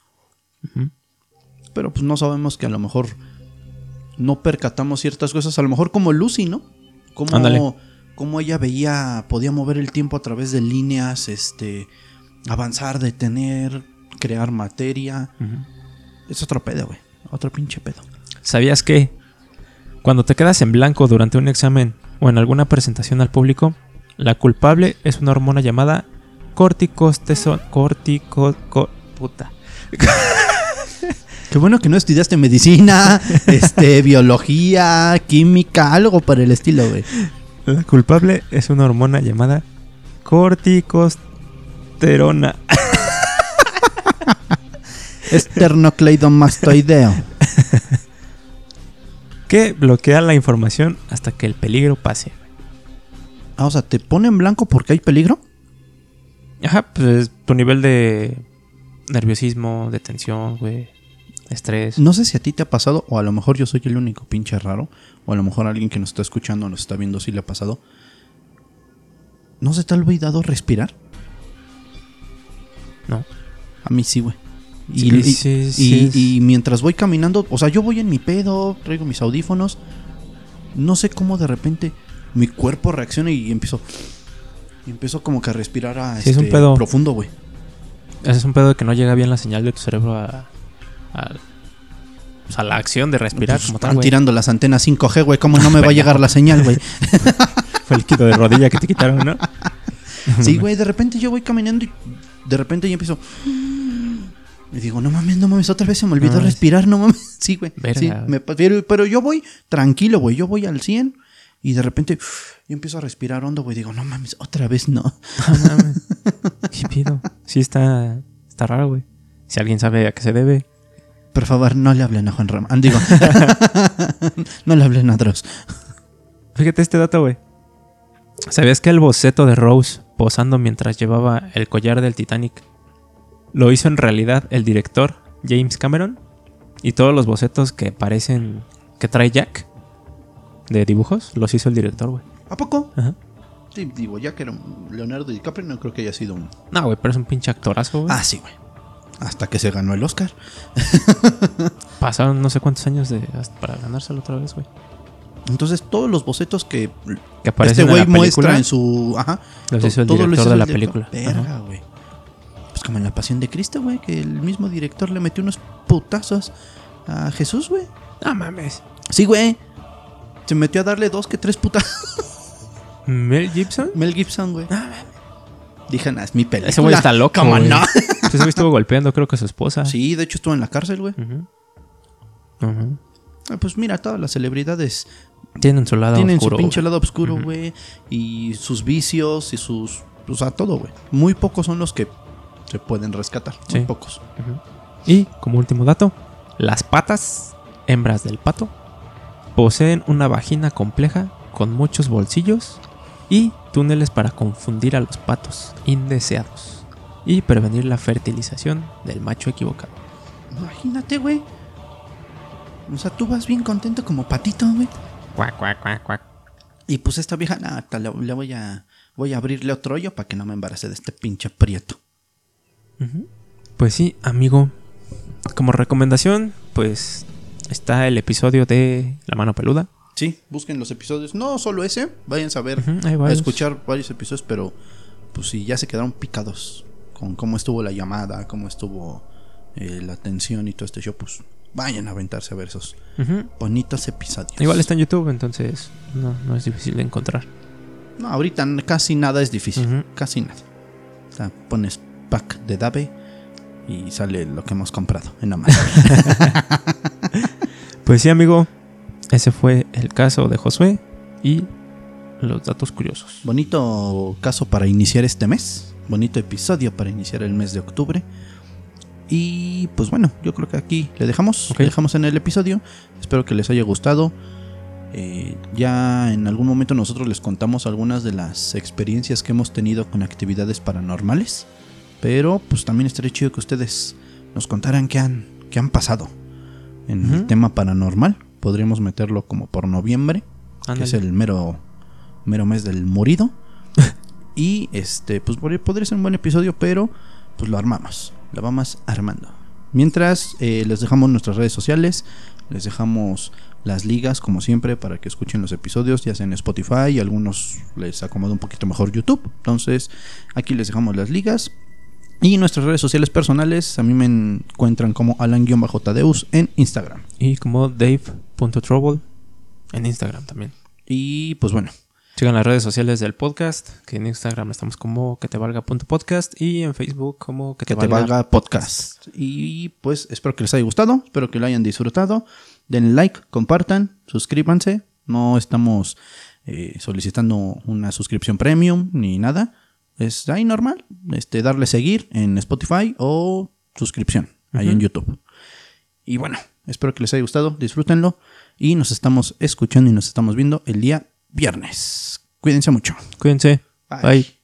Pero pues no sabemos que a lo mejor no percatamos ciertas cosas. A lo mejor como Lucy, ¿no? Ándale. Como, ella veía, podía mover el tiempo a través de líneas, este, avanzar, detener, crear materia. Es otro pedo, güey. otro pinche pedo. ¿Sabías que cuando te quedas en blanco durante un examen o en alguna presentación al público, la culpable es una hormona llamada corticosteso... cortico... co- puta. *laughs* Qué bueno que no estudiaste medicina, *laughs* este, biología, química, algo por el estilo, güey. La culpable es una hormona llamada corticosterona. *laughs* Esternocleidomastoideo. *laughs* que bloquea la información hasta que el peligro pase. Ah, o sea, ¿te pone en blanco porque hay peligro? Ajá, pues tu nivel de nerviosismo, de tensión, güey, estrés. No sé si a ti te ha pasado, o a lo mejor yo soy el único pinche raro, o a lo mejor alguien que nos está escuchando, nos está viendo, si le ha pasado. ¿No se te ha olvidado respirar? No. A mí sí, güey. Sí, Y, sí, y- sí. y mientras voy caminando, o sea, yo voy en mi pedo, traigo mis audífonos, no sé cómo de repente mi cuerpo reacciona y empiezo... Y empiezo como que a respirar a Sí, es un este, pedo. profundo, güey. Ese es un pedo de que no llega bien la señal de tu cerebro a, a, pues, a la acción de respirar Pues, como están tirando las antenas 5G, güey. ¿Cómo no me va a *laughs* llegar la señal, güey? *laughs* Fue el quito de rodilla que te quitaron, ¿no? *laughs* Sí, güey, de repente yo voy caminando y de repente yo empiezo. Y digo, no mames, no mames, otra vez se me olvidó No, respirar, no mames. Sí, güey. Sí, me pero yo voy tranquilo, güey. Yo voy al 100 y de repente yo empiezo a respirar hondo, güey. Digo, no mames, otra vez no. No mames. ¿Qué pido? Sí, está, está raro, güey. Si alguien sabe a qué se debe. Por favor, no le hablen a Juan Ramón. Ah, Digo, *laughs* *laughs* no le hablen a Dross. Fíjate este dato, güey. ¿Sabías que el boceto de Rose posando mientras llevaba el collar del Titanic lo hizo en realidad el director James Cameron? Y todos los bocetos que parecen que trae Jack de dibujos los hizo el director, güey. ¿A poco? Ajá. Sí, digo, ya que era un Leonardo DiCaprio, no creo que haya sido un. No, güey, pero es un pinche actorazo, güey. Ah, sí, güey. Hasta que se ganó el Oscar. *laughs* Pasaron no sé cuántos años de, hasta para ganárselo otra vez, güey. Entonces, todos los bocetos que Que aparecen este güey muestra en su. Ajá. los hizo el todo director hizo de la película. Verga, güey. Pues como en la Pasión de Cristo, güey, que el mismo director le metió unos putazos a Jesús, güey. No mames. Sí, güey. Se metió a darle dos que tres putazos. Mel Gibson. Mel Gibson, güey. Dije, "Nah, es mi película. Ese güey está loco. ¿Cómo güey. no? *laughs* Güey estuvo golpeando, creo que a su esposa. Sí, de hecho estuvo en la cárcel, güey. Ah, Pues mira, todas las celebridades Tienen su lado tienen oscuro. su pinche lado oscuro, güey. Y sus vicios y sus. O sea, todo, güey. Muy pocos son los que se pueden rescatar. Muy Sí. pocos. Y, como último dato, las patas, hembras del pato, poseen una vagina compleja con muchos bolsillos y túneles para confundir a los patos indeseados y prevenir la fertilización del macho equivocado. Imagínate, güey. O sea, tú vas bien contento como patito, güey. Cuac, cuac, cuac, cuac. Y pues esta vieja, nada, le, le voy a. Voy a abrirle otro hoyo para que no me embarace de este pinche prieto. Pues sí, amigo. Como recomendación, pues está el episodio de La mano peluda. Sí, busquen los episodios. No solo ese, vayan a ver, Ujú, hay a escuchar varios episodios, pero pues si ya se quedaron picados con cómo estuvo la llamada, cómo estuvo eh, la atención y todo este show, pues vayan a aventarse a ver esos Ujú. bonitos episodios. Igual está en YouTube, entonces no, no es difícil de encontrar. No, ahorita casi nada es difícil. Casi nada. O sea, pones pack de Dave y sale lo que hemos comprado en Amazon. *laughs* Pues sí, amigo. Ese fue el caso de Josué y los datos curiosos. Bonito caso para iniciar este mes. Bonito episodio para iniciar el mes de octubre. Y pues bueno, yo creo que aquí le dejamos. Ok. Le dejamos en el episodio. Espero que les haya gustado. Eh, ya en algún momento nosotros les contamos algunas de las experiencias que hemos tenido con actividades paranormales. Pero pues también estaría chido que ustedes nos contaran qué han, qué han pasado en el tema paranormal. Podríamos meterlo como por noviembre que es el mero, mero mes del morido. Y este, pues podría, ser un buen episodio, pero pues lo armamos, lo vamos armando. Mientras eh, les dejamos nuestras redes sociales, les dejamos las ligas como siempre para que escuchen los episodios, ya sea en Spotify y algunos les acomoda un poquito mejor YouTube. Entonces aquí les dejamos las ligas. Y nuestras redes sociales personales, a mí me encuentran como Alan-Tadeus en Instagram. Y como Dave.trouble en Instagram también. Y pues bueno, Sigan las redes sociales del podcast, que en Instagram estamos como que te valga.podcast y en Facebook como que te, que te valga, valga podcast. Y pues espero que les haya gustado, espero que lo hayan disfrutado. Denle like, compartan, suscríbanse. No estamos eh, solicitando una suscripción premium ni nada. Es ahí normal. Este, darle seguir en Spotify o suscripción ahí en YouTube. Y bueno, espero que les haya gustado, disfrútenlo. Y nos estamos escuchando y nos estamos viendo el día viernes. Cuídense mucho. Cuídense. Bye. Bye.